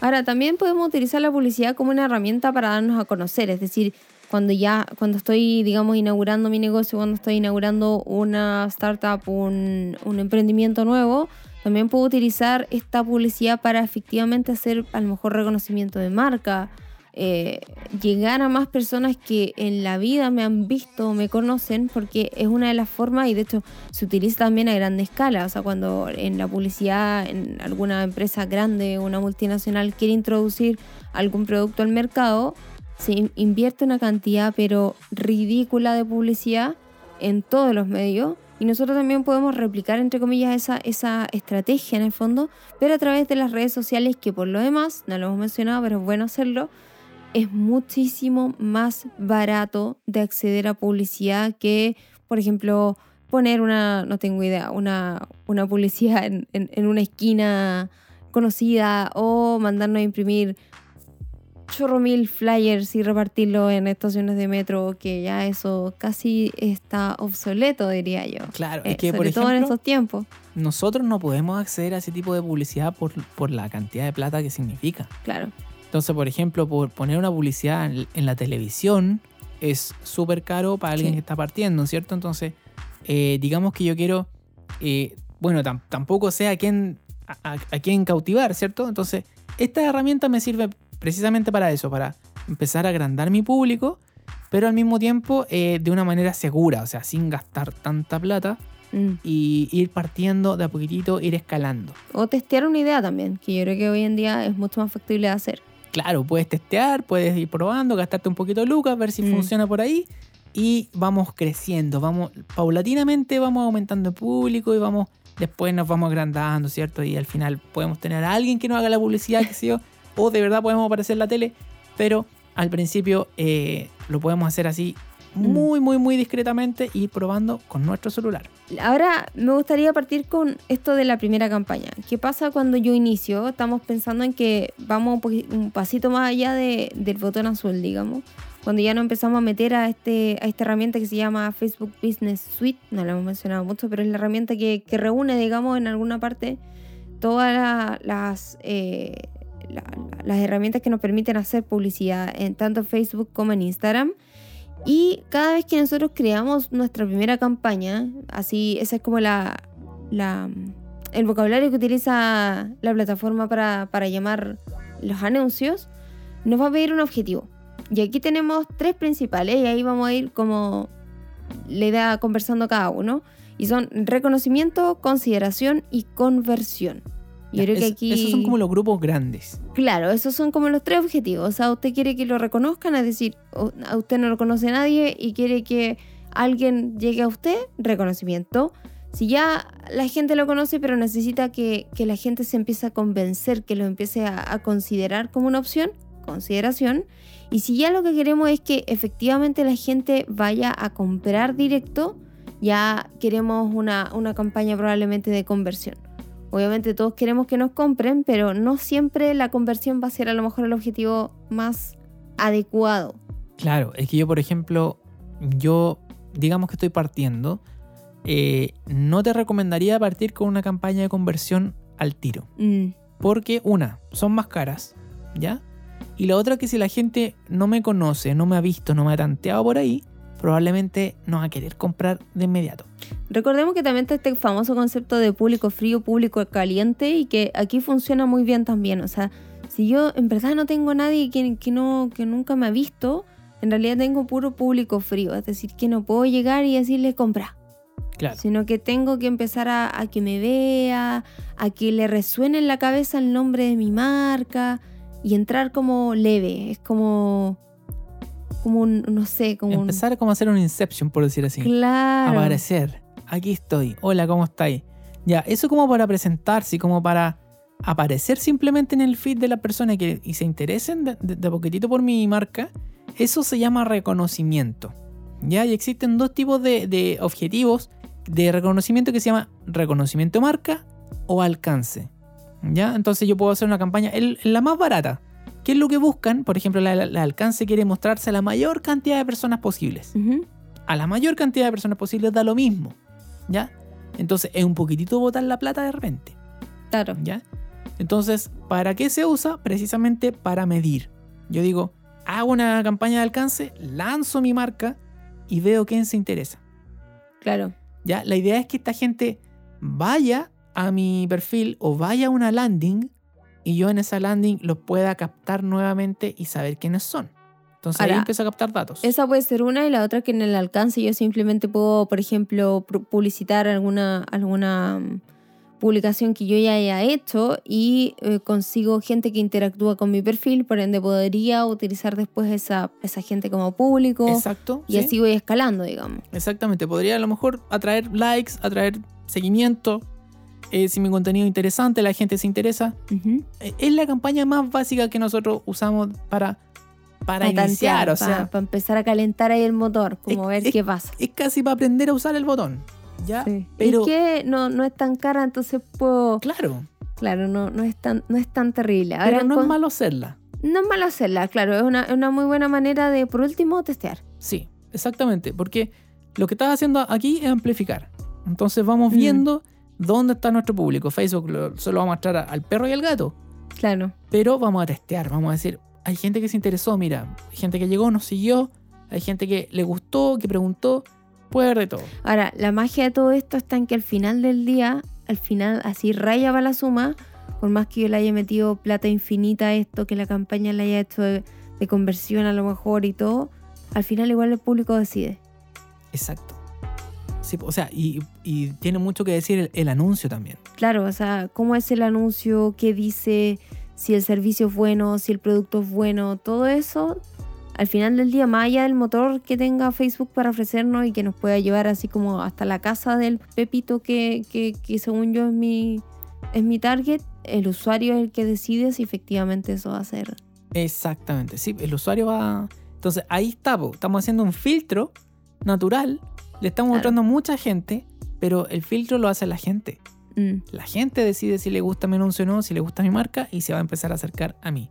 Ahora, también podemos utilizar la publicidad como una herramienta para darnos a conocer, es decir, cuando ya, cuando estoy, digamos, inaugurando mi negocio, cuando estoy inaugurando una startup, un, un emprendimiento nuevo, también puedo utilizar esta publicidad para efectivamente hacer a lo mejor reconocimiento de marca, eh, llegar a más personas que en la vida me han visto, me conocen, porque es una de las formas y de hecho se utiliza también a gran escala. O sea, cuando en la publicidad, en alguna empresa grande, una multinacional quiere introducir algún producto al mercado, se in- invierte una cantidad pero ridícula de publicidad en todos los medios. Y nosotros también podemos replicar, entre comillas, esa, esa estrategia en el fondo, pero a través de las redes sociales, que por lo demás, no lo hemos mencionado, pero es bueno hacerlo, es muchísimo más barato de acceder a publicidad que, por ejemplo, poner una, no tengo idea, una, una publicidad en, en- en una esquina conocida o mandarnos a imprimir chorro mil flyers y repartirlo en estaciones de metro, que ya eso casi está obsoleto, diría yo. Claro, Eh, es que por sobre todo en ejemplo, esos tiempos, nosotros no podemos acceder a ese tipo de publicidad por, por la cantidad de plata que significa. claro. Entonces, por ejemplo, por poner una publicidad en, en la televisión es súper caro para alguien Sí. que está partiendo, ¿cierto? Entonces, eh, digamos que yo quiero, eh, bueno, tam- tampoco sé a quién, a, a- quién cautivar, ¿cierto? Entonces, esta herramienta me sirve precisamente para eso, para empezar a agrandar mi público, pero al mismo tiempo eh, de una manera segura, o sea, sin gastar tanta plata Mm. y ir partiendo de a poquitito, ir escalando. O testear una idea también, que yo creo que hoy en día es mucho más factible de hacer. Claro, puedes testear, puedes ir probando, gastarte un poquito de lucas, ver si Mm. funciona por ahí. Y vamos creciendo, vamos paulatinamente vamos aumentando el público y vamos después nos vamos agrandando, ¿cierto? Y al final podemos tener a alguien que nos haga la publicidad, sé yo, o de verdad podemos aparecer en la tele, pero al principio eh, lo podemos hacer así. Muy, muy, muy discretamente y probando con nuestro celular. Ahora me gustaría partir con esto de la primera campaña. ¿Qué pasa cuando yo inicio? Estamos pensando en que vamos un, pasito más allá de- del botón azul, digamos. Cuando ya nos empezamos a meter a, este, a esta herramienta que se llama Facebook Business Suite, no la hemos mencionado mucho, pero es la herramienta que, que reúne, digamos, en alguna parte todas la- las, eh, la- la- las herramientas que nos permiten hacer publicidad en tanto Facebook como en Instagram. Y cada vez que nosotros creamos nuestra primera campaña, así, ese es como la, el vocabulario que utiliza la plataforma para, para llamar los anuncios, nos va a pedir un objetivo. Y aquí tenemos tres principales y ahí vamos a ir como le da conversando cada uno. Y son reconocimiento, consideración y conversión. Yo que aquí... Esos son como los grupos grandes. Claro, esos son como los tres objetivos. O sea, usted quiere que lo reconozcan, es decir, a usted no lo conoce nadie y quiere que alguien llegue a usted, reconocimiento. Si ya la gente lo conoce, pero necesita que, que la gente se empiece a convencer, que lo empiece a, a considerar como una opción, consideración. Y si ya lo que queremos es que efectivamente la gente vaya a comprar directo, ya queremos una, una campaña probablemente de conversión. Obviamente todos queremos que nos compren, pero no siempre la conversión va a ser a lo mejor el objetivo más adecuado. Claro, es que yo, por ejemplo, yo, digamos que estoy partiendo, eh, no te recomendaría partir con una campaña de conversión al tiro. Mm, Porque, una, son más caras, ¿ya? Y la otra que si la gente no me conoce, no me ha visto, no me ha tanteado por ahí, probablemente no va a querer comprar de inmediato. Recordemos que también está este famoso concepto de público frío, público caliente y que aquí funciona muy bien también. O sea, si yo en verdad no tengo nadie que, que, no, que nunca me ha visto, en realidad tengo puro público frío. Es decir, que no puedo llegar y decirle compra. Claro. sino que tengo que empezar a, a que me vea, a que le resuene en la cabeza el nombre de mi marca y entrar como leve, es como, como un, no sé, como Empezar como a hacer un Inception, por decir así. un... Claro. Aparecer. Aquí estoy. Hola, ¿cómo estáis? Ya, eso como para presentarse y como para aparecer simplemente en el feed de la persona que, y se interesen de, de- de poquitito por mi marca, eso se llama reconocimiento. ¿Ya? Y existen dos tipos de, de objetivos de reconocimiento que se llama reconocimiento marca o alcance. ¿Ya? Entonces yo puedo hacer una campaña, el- la más barata. ¿Qué es lo que buscan? Por ejemplo, la alcance quiere mostrarse a la mayor cantidad de personas posibles. A la mayor cantidad de personas posibles da lo mismo. ¿Ya? Entonces es un poquitito botar la plata de repente. Claro. ¿Ya? Entonces, ¿para qué se usa? Precisamente para medir. Yo digo, hago una campaña de alcance, lanzo mi marca y veo quién se interesa. Claro. ¿Ya? La idea es que esta gente vaya a mi perfil o vaya a una landing y yo en esa landing los pueda captar nuevamente y saber quiénes son. Entonces ahí empiezo a captar datos. Esa puede ser una y la otra que en el alcance yo simplemente puedo, por ejemplo, pu- publicitar alguna, alguna mm, publicación que yo ya haya hecho y eh, consigo gente que interactúa con mi perfil, por ende podría utilizar después esa, esa gente como público Exacto. y ¿sí? así voy escalando, digamos. Exactamente. Podría a lo mejor atraer likes, atraer seguimiento. Eh, si mi contenido es interesante, la gente se interesa. Eh, Es la campaña más básica que nosotros usamos para, para Pa' iniciar. tantear, o sea, para empezar a calentar ahí el motor, como Es- ver es- qué pasa. es casi para aprender a usar el botón. ¿Ya? Sí. Pero, que no, no es tan cara, entonces puedo... claro, Claro, no, no, es, tan, no es tan terrible. pero no con- es malo hacerla. No es malo hacerla, claro, es una, es una muy buena manera de, por último, testear. Sí, exactamente. Porque lo que estás haciendo aquí es amplificar. Entonces vamos viendo dónde está nuestro público. Facebook lo- solo va a mostrar a- al perro y al gato. Claro, Pero vamos a testear, vamos a decir, hay gente que se interesó, mira, hay gente que llegó, nos siguió, hay gente que le gustó, que preguntó, puede haber de todo. Ahora, la magia de todo esto está en que al final del día, al final, así raya va la suma, por más que yo le haya metido plata infinita a esto, que la campaña le haya hecho de, de conversión a lo mejor y todo, al final igual el público decide. Exacto. Sí, o sea, y, y tiene mucho que decir el, el anuncio también. Claro, o sea, cómo es el anuncio, qué dice, si el servicio es bueno, si el producto es bueno, todo eso, al final del día, más allá del motor que tenga Facebook para ofrecernos y que nos pueda llevar así como hasta la casa del Pepito que, que, que según yo es mi, es mi target, el usuario es el que decide si efectivamente eso va a ser. Exactamente, sí, el usuario va... Entonces ahí está, po, estamos haciendo un filtro natural, le estamos Claro. mostrando a mucha gente, pero el filtro lo hace la gente. Mm. La gente decide si le gusta mi anuncio o no, si le gusta mi marca y se va a empezar a acercar a mí.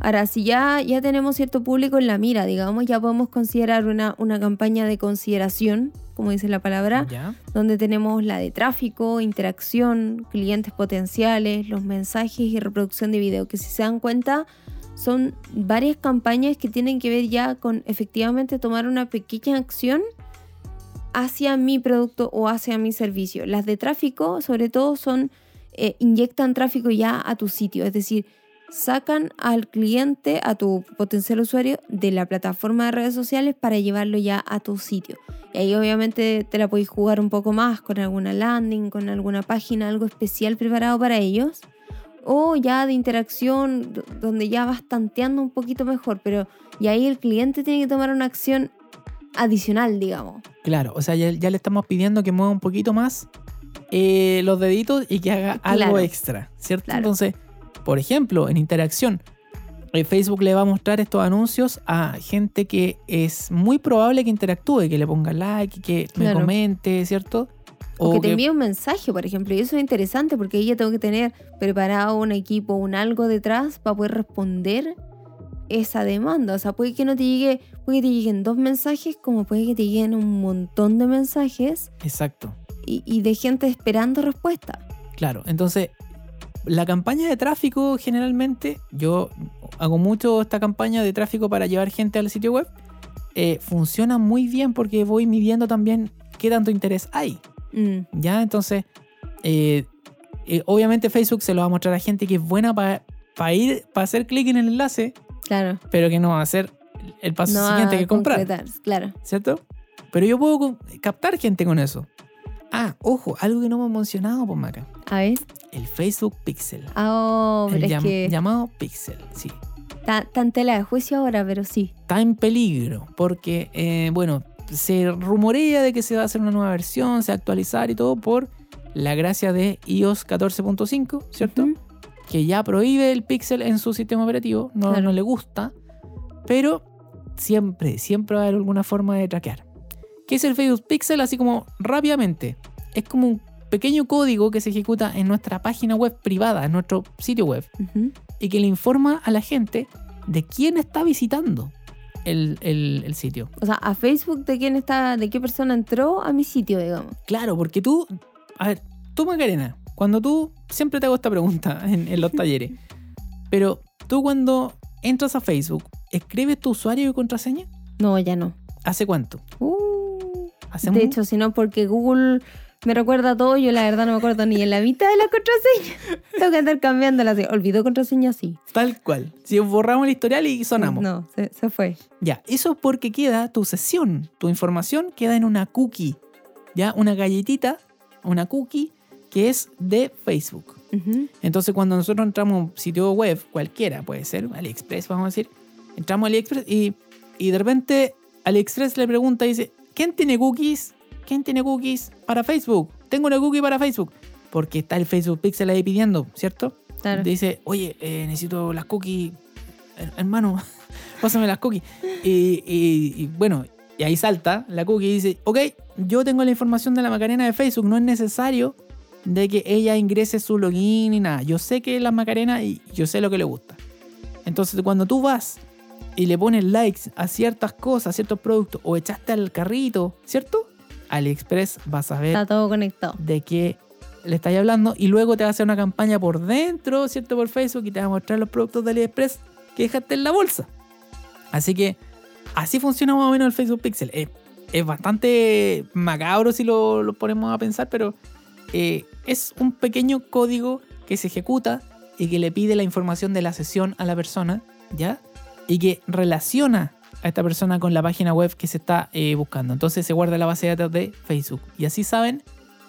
Ahora, si ya, ya tenemos cierto público en la mira, digamos, ya podemos considerar una, una campaña de consideración, como dice la palabra, ¿Ya? donde tenemos la de tráfico, interacción, clientes potenciales, los mensajes y reproducción de video, que si se dan cuenta son varias campañas que tienen que ver ya con efectivamente tomar una pequeña acción hacia mi producto o hacia mi servicio. Las de tráfico, sobre todo, son eh, inyectan tráfico ya a tu sitio, es decir, sacan al cliente, a tu potencial usuario, de la plataforma de redes sociales para llevarlo ya a tu sitio. Y ahí obviamente te la podéis jugar un poco más con alguna landing, con alguna página, algo especial preparado para ellos. O ya de interacción, donde ya vas tanteando un poquito mejor, pero y ahí el cliente tiene que tomar una acción adicional, digamos. Claro, o sea, ya, ya le estamos pidiendo que mueva un poquito más eh, los deditos y que haga algo Claro. extra, ¿cierto? Claro. Entonces, por ejemplo, en interacción, eh, Facebook le va a mostrar estos anuncios a gente que es muy probable que interactúe, que le ponga like, que me comente, ¿cierto? O, que te envíe un mensaje, por ejemplo. Y eso es interesante porque ahí ya tengo que tener preparado un equipo, un algo detrás para poder responder esa demanda. O sea, puede que no te llegue, puede que te lleguen dos mensajes, como puede que te lleguen un montón de mensajes Exacto, y, y de gente esperando respuesta. claro. Entonces, la campaña de tráfico generalmente, yo hago mucho esta campaña de tráfico para llevar gente al sitio web, eh, funciona muy bien porque voy midiendo también qué tanto interés hay. Mm, ¿Ya? Entonces, eh, eh, obviamente Facebook se lo va a mostrar a gente que es buena para ir, para hacer clic en el enlace, claro. pero que no va a hacer el paso No siguiente que comprar, Claro. ¿cierto? Pero yo puedo captar gente con eso. Ah, ojo, algo que no hemos mencionado, por acá. A ver. El Facebook Pixel. Ah, oh, el pero es llam- que llamado Pixel, sí. está está en tela de juicio ahora, pero sí. Está en peligro porque, eh, bueno, se rumorea de que se va a hacer una nueva versión, se va a actualizar y todo por la gracia de iOS 14.5, ¿cierto? Ujú. Que ya prohíbe el pixel en su sistema operativo, no, Claro. no le gusta, pero siempre, siempre va a haber alguna forma de traquear. ¿Qué es el Facebook Pixel? Así como rápidamente. Es como un pequeño código que se ejecuta en nuestra página web privada, en nuestro sitio web, y que le informa a la gente de quién está visitando el, el- el sitio. O sea, a Facebook de quién está, de qué persona entró a mi sitio, digamos. Claro, porque tú, a ver, tú Macarena, cuando tú, siempre te hago esta pregunta en, en los talleres, pero tú cuando entras a Facebook, ¿escribes tu usuario y contraseña? No, ya no. ¿Hace cuánto? Uh, ¿Hace de hecho, si no, porque Google me recuerda todo, yo la verdad no me acuerdo ni en la mitad de la contraseña. Tengo que andar cambiándola. Olvidó contraseña, sí. Tal cual. Si borramos el historial y sonamos. No, se, se fue. Ya, eso es porque queda tu sesión, tu información queda en una cookie. Ya, una galletita, una cookie que es de Facebook. Entonces, cuando nosotros entramos a un sitio web, cualquiera, puede ser AliExpress, vamos a decir, entramos a AliExpress y, y de repente AliExpress le pregunta y dice: ¿Quién tiene cookies? ¿Quién tiene cookies para Facebook? Tengo una cookie para Facebook. Porque está el Facebook Pixel ahí pidiendo, ¿cierto? Claro. Dice: Oye, eh, necesito las cookies, her- hermano, pásame las cookies. Y, y- y bueno, y ahí salta la cookie y dice: Ok, yo tengo la información de la Macarena de Facebook, no es necesario de que ella ingrese su login ni nada. Yo sé que es la Macarena y yo sé lo que le gusta. Entonces, cuando tú vas y le pones likes a ciertas cosas, a ciertos productos, o echaste al carrito, ¿cierto? AliExpress va a saber Está todo conectado. de qué le estáis hablando y luego te va a hacer una campaña por dentro, ¿cierto? Por Facebook y te va a mostrar los productos de AliExpress que dejaste en la bolsa. Así que así funciona más o menos el Facebook Pixel. Es, es bastante macabro si lo, lo ponemos a pensar, pero eh, es un pequeño código que se ejecuta y que le pide la información de la sesión a la persona, ¿ya? Y que relaciona a esta persona con la página web que se está eh, buscando. Entonces se guarda la base de datos de Facebook. Y así saben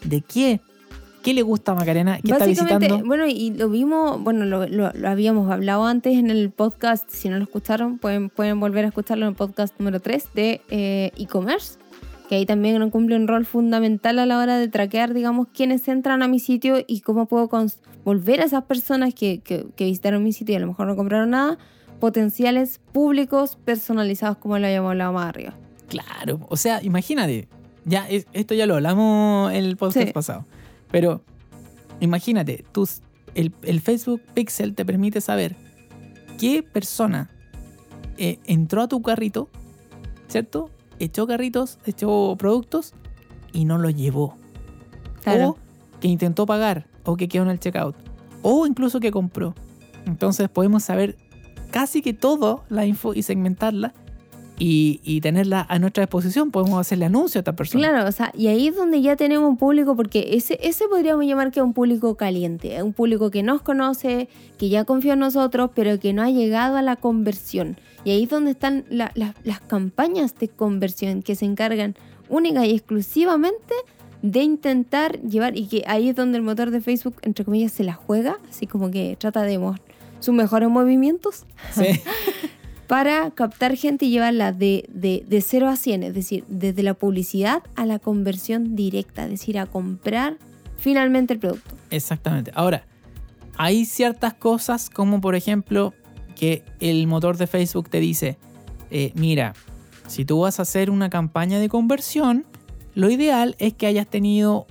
de qué, qué le gusta a Macarena, qué está visitando. bueno, y lo vimos, bueno, lo, lo- lo habíamos hablado antes en el podcast, si no lo escucharon, pueden, pueden volver a escucharlo en el podcast número 3 de eh, e-commerce, que ahí también cumple un rol fundamental a la hora de traquear, digamos, quiénes entran a mi sitio y cómo puedo volver a esas personas que, que, que visitaron mi sitio y a lo mejor no compraron nada, potenciales públicos personalizados, como lo habíamos hablado más arriba. Claro, o sea, imagínate. Ya, es- esto ya lo hablamos en el podcast Sí. pasado. Pero imagínate, tus, el, el Facebook Pixel te permite saber qué persona eh, entró a tu carrito, ¿cierto? Echó carritos, echó productos y no los llevó. Claro. O que intentó pagar, o que quedó en el checkout, o incluso que compró. Entonces podemos saber casi que todo la info y segmentarla y, y tenerla a nuestra disposición. Podemos hacerle anuncio a esta persona. Claro, o sea, y ahí es donde ya tenemos un público, porque ese, ese podríamos llamar que es un público caliente, un público que nos conoce, que ya confía en nosotros, pero que no ha llegado a la conversión. Y ahí es donde están la- la- las campañas de conversión que se encargan única y exclusivamente de intentar llevar, y que ahí es donde el motor de Facebook, entre comillas, se la juega, así como que trata de sus mejores movimientos Sí. para captar gente y llevarla de, de, de 0 a 100, es decir, desde la publicidad a la conversión directa, es decir, a comprar finalmente el producto. Exactamente. Ahora, hay ciertas cosas como por ejemplo que el motor de Facebook te dice, eh, mira, si tú vas a hacer una campaña de conversión, lo ideal es que hayas tenido,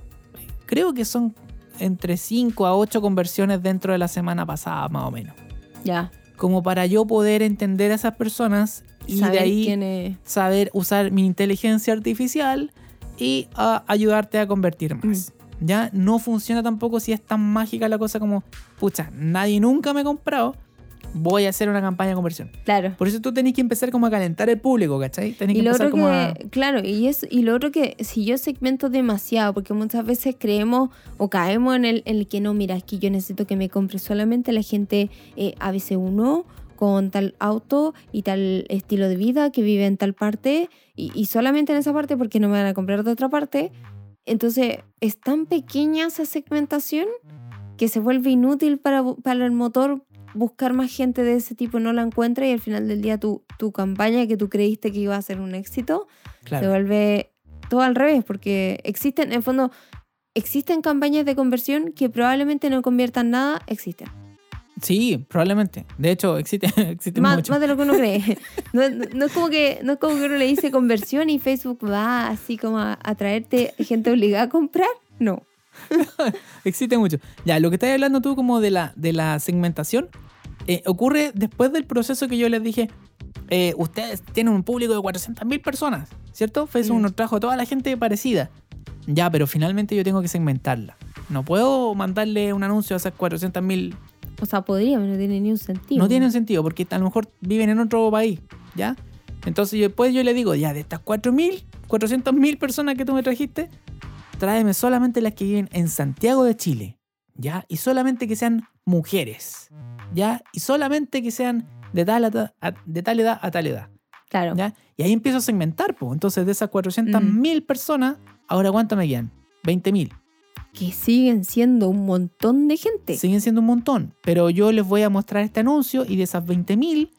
creo que son entre 5 a 8 conversiones dentro de la semana pasada, más o menos. Ya, Como para yo poder entender a esas personas y de ahí quién es. saber usar mi inteligencia artificial y a ayudarte a convertir más. Ya no funciona tampoco si es tan mágica la cosa como, pucha, nadie nunca me ha comprado, voy a hacer una campaña de conversión. Claro. Por eso tú tenés que empezar como a calentar el público, ¿cachai? Tenés que Y lo empezar como a... que, claro, y, es, y lo otro que si yo segmento demasiado, porque muchas veces creemos o caemos en el, en el que no, mira, es que yo necesito que me compre solamente la gente eh, ABC1 con tal auto y tal estilo de vida que vive en tal parte y, y solamente en esa parte porque no me van a comprar de otra parte. Entonces es tan pequeña esa segmentación que se vuelve inútil para, para el motor buscar más gente de ese tipo, no la encuentra y al final del día tu, tu campaña que tú creíste que iba a ser un éxito se Claro, vuelve todo al revés, porque existen, en fondo, existen campañas de conversión que probablemente no conviertan nada, existen. Sí, probablemente. De hecho, existe, existe Más, mucho. más de lo que uno cree. No, no- no es como que, no es como que uno le dice conversión y Facebook va así como a, a traerte gente obligada a comprar. No. Existe mucho. Ya, lo que estás hablando tú como de la, de la segmentación, eh, ocurre después del proceso que yo les dije, eh, ustedes tienen un público de 400.000 personas, ¿cierto? Facebook Mm. nos trajo a toda la gente parecida. Ya, pero finalmente yo tengo que segmentarla. No puedo mandarle un anuncio a esas 400.000 O sea, podría, pero no tiene ni un sentido. No tiene un sentido porque a lo mejor viven en otro país, ¿ya? Entonces después yo le digo, ya, de estas 4.000, 400.000 personas que tú me trajiste, tráeme solamente las que viven en Santiago de Chile, ¿ya? Y solamente que sean mujeres, ¿ya? Y solamente que sean de tal, a ta- a- de tal edad a tal edad, Claro. ¿ya? Y ahí empiezo a segmentar, pues. Entonces de esas 400.000 personas, ahora ¿cuánto me quedan? 20.000. Que siguen siendo un montón de gente. Siguen siendo un montón, pero yo les voy a mostrar este anuncio y de esas 20.000,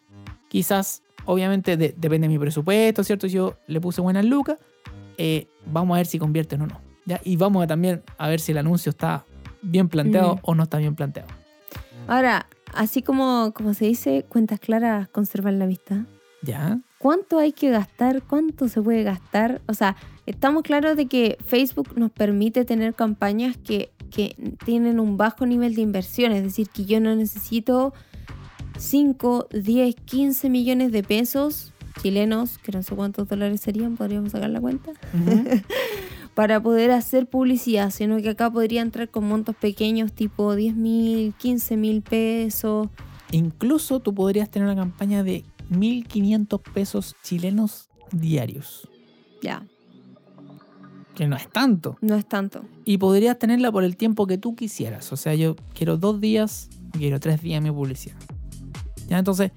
quizás, obviamente, de- depende de mi presupuesto, ¿cierto? Yo le puse buenas lucas, eh, vamos a ver si convierten o no. ¿Ya? Y vamos a también a ver si el anuncio está bien planteado Mm. o no está bien planteado. Ahora, así como, como se dice, cuentas claras conservan la vista. ¿Ya? ¿Cuánto hay que gastar? ¿Cuánto se puede gastar? O sea, estamos claros de que Facebook nos permite tener campañas que, que tienen un bajo nivel de inversión, es decir, que yo no necesito 5, 10, 15 millones de pesos chilenos, que no sé cuántos dólares serían, podríamos sacar la cuenta, para poder hacer publicidad, sino que acá podría entrar con montos pequeños tipo 10 mil, 15 mil pesos. Incluso tú podrías tener una campaña de 1.500 pesos chilenos diarios, Ya, que no es tanto. no es tanto. Y podrías tenerla por el tiempo que tú quisieras. O sea, yo quiero dos días, quiero tres días mi publicidad. Ya, entonces,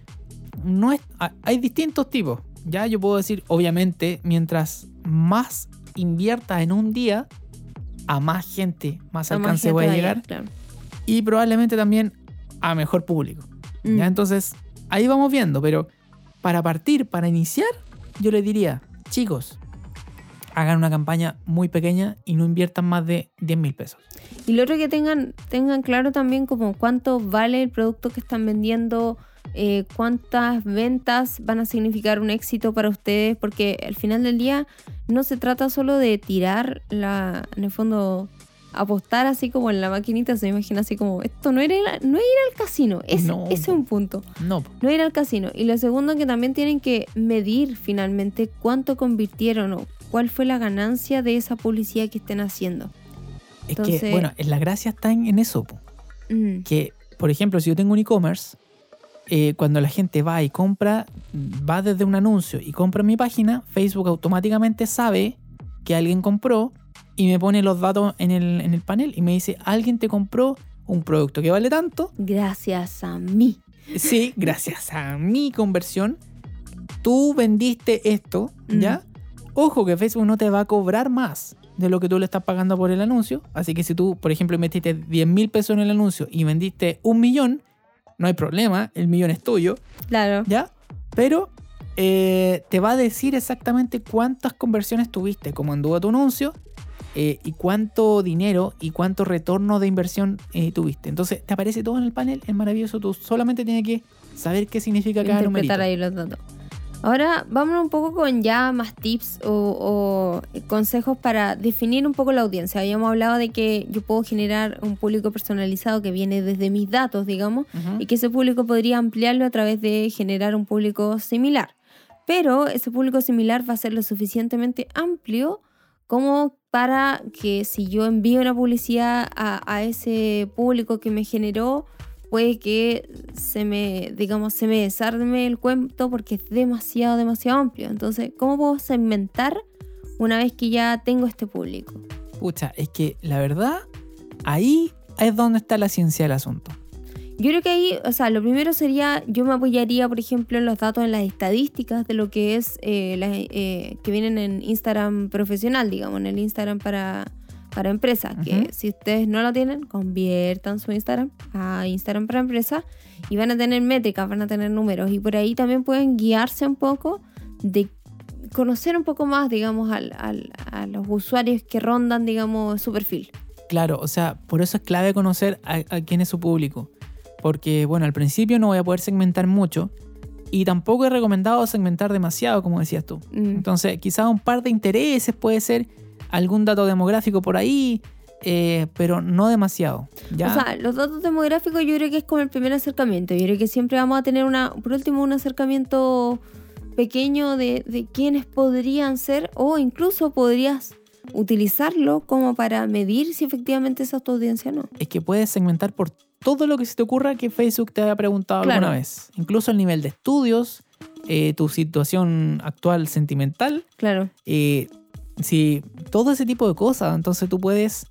no es, ha- hay distintos tipos. Ya yo puedo decir, obviamente, mientras más inviertas en un día, a más gente, más A alcance voy a llegar. claro. Y probablemente también a mejor público. Mm. ¿ya? Entonces, ahí vamos viendo. Pero para partir, para iniciar, yo les diría, chicos, hagan una campaña muy pequeña y no inviertan más de 10 mil pesos. Y lo otro que tengan, tengan claro también como cuánto vale el producto que están vendiendo, eh, cuántas ventas van a significar un éxito para ustedes, porque al final del día no se trata solo de tirar la, en el fondo, apostar así como en la maquinita, se me imagina así como, esto no era, no es ir al casino, ese, No, ese es un punto. No. No ir al casino. Y lo segundo que también tienen que medir finalmente cuánto convirtieron o cuál fue la ganancia de esa publicidad que estén haciendo. es que, bueno, la gracia está en, en eso. Mm. Que, por ejemplo, si yo tengo un e-commerce, eh, cuando la gente va y compra, va desde un anuncio y compra en mi página, Facebook automáticamente sabe que alguien compró y me pone los datos en el, en el panel y me dice, alguien te compró un producto que vale tanto. Gracias a mí. Sí, gracias a mi conversión, tú vendiste esto, Mm. ¿ya? Ojo que Facebook no te va a cobrar más de lo que tú le estás pagando por el anuncio. Así que si tú, por ejemplo, metiste 10 mil pesos en el anuncio y vendiste un millón, no hay problema, el millón es tuyo, Claro. ¿ya? Pero eh, te va a decir exactamente cuántas conversiones tuviste, cómo anduvo tu anuncio eh, y cuánto dinero y cuánto retorno de inversión eh, tuviste. Entonces te aparece todo en el panel, es maravilloso. Tú solamente tienes que saber qué significa cada numerito. Interpretar ahí los datos. Ahora vámonos un poco con ya más tips o, o consejos para definir un poco la audiencia. Habíamos hablado de que yo puedo generar un público personalizado que viene desde mis datos, digamos, y que ese público podría ampliarlo a través de generar un público similar. Pero ese público similar va a ser lo suficientemente amplio como para que si yo envío una publicidad a, a ese público que me generó, puede que se me, digamos, se me desarme el cuento porque es demasiado, demasiado amplio. Entonces, ¿cómo puedo segmentar una vez que ya tengo este público? Pucha, es que la verdad, ahí es donde está la ciencia del asunto. Yo creo que ahí, o sea, lo primero sería, yo me apoyaría, por ejemplo, en los datos, en las estadísticas de lo que es, eh, las, eh, que vienen en Instagram profesional, digamos, en el Instagram para, para empresas, que Ujú. si ustedes no lo tienen, conviertan su Instagram a Instagram para empresas y van a tener métricas, van a tener números y por ahí también pueden guiarse un poco de conocer un poco más, digamos, al- al- a los usuarios que rondan, digamos, su perfil. Claro, o sea, por eso es clave conocer a, a quién es su público. Porque, bueno, al principio no voy a poder segmentar mucho. Y tampoco he recomendado segmentar demasiado, como decías tú. Mm. Entonces, quizás un par de intereses puede ser algún dato demográfico por ahí, eh, pero no demasiado. ¿ya? O sea, los datos demográficos yo creo que es como el primer acercamiento. Yo creo que siempre vamos a tener una, por último, un acercamiento pequeño de, de quiénes podrían ser o incluso podrías utilizarlo como para medir si efectivamente esa es tu audiencia o no. es que puedes segmentar por todo lo que se te ocurra que Facebook te haya preguntado Claro. alguna vez. Incluso el nivel de estudios, eh, tu situación actual sentimental, Claro. eh, si, todo ese tipo de cosas. Entonces tú puedes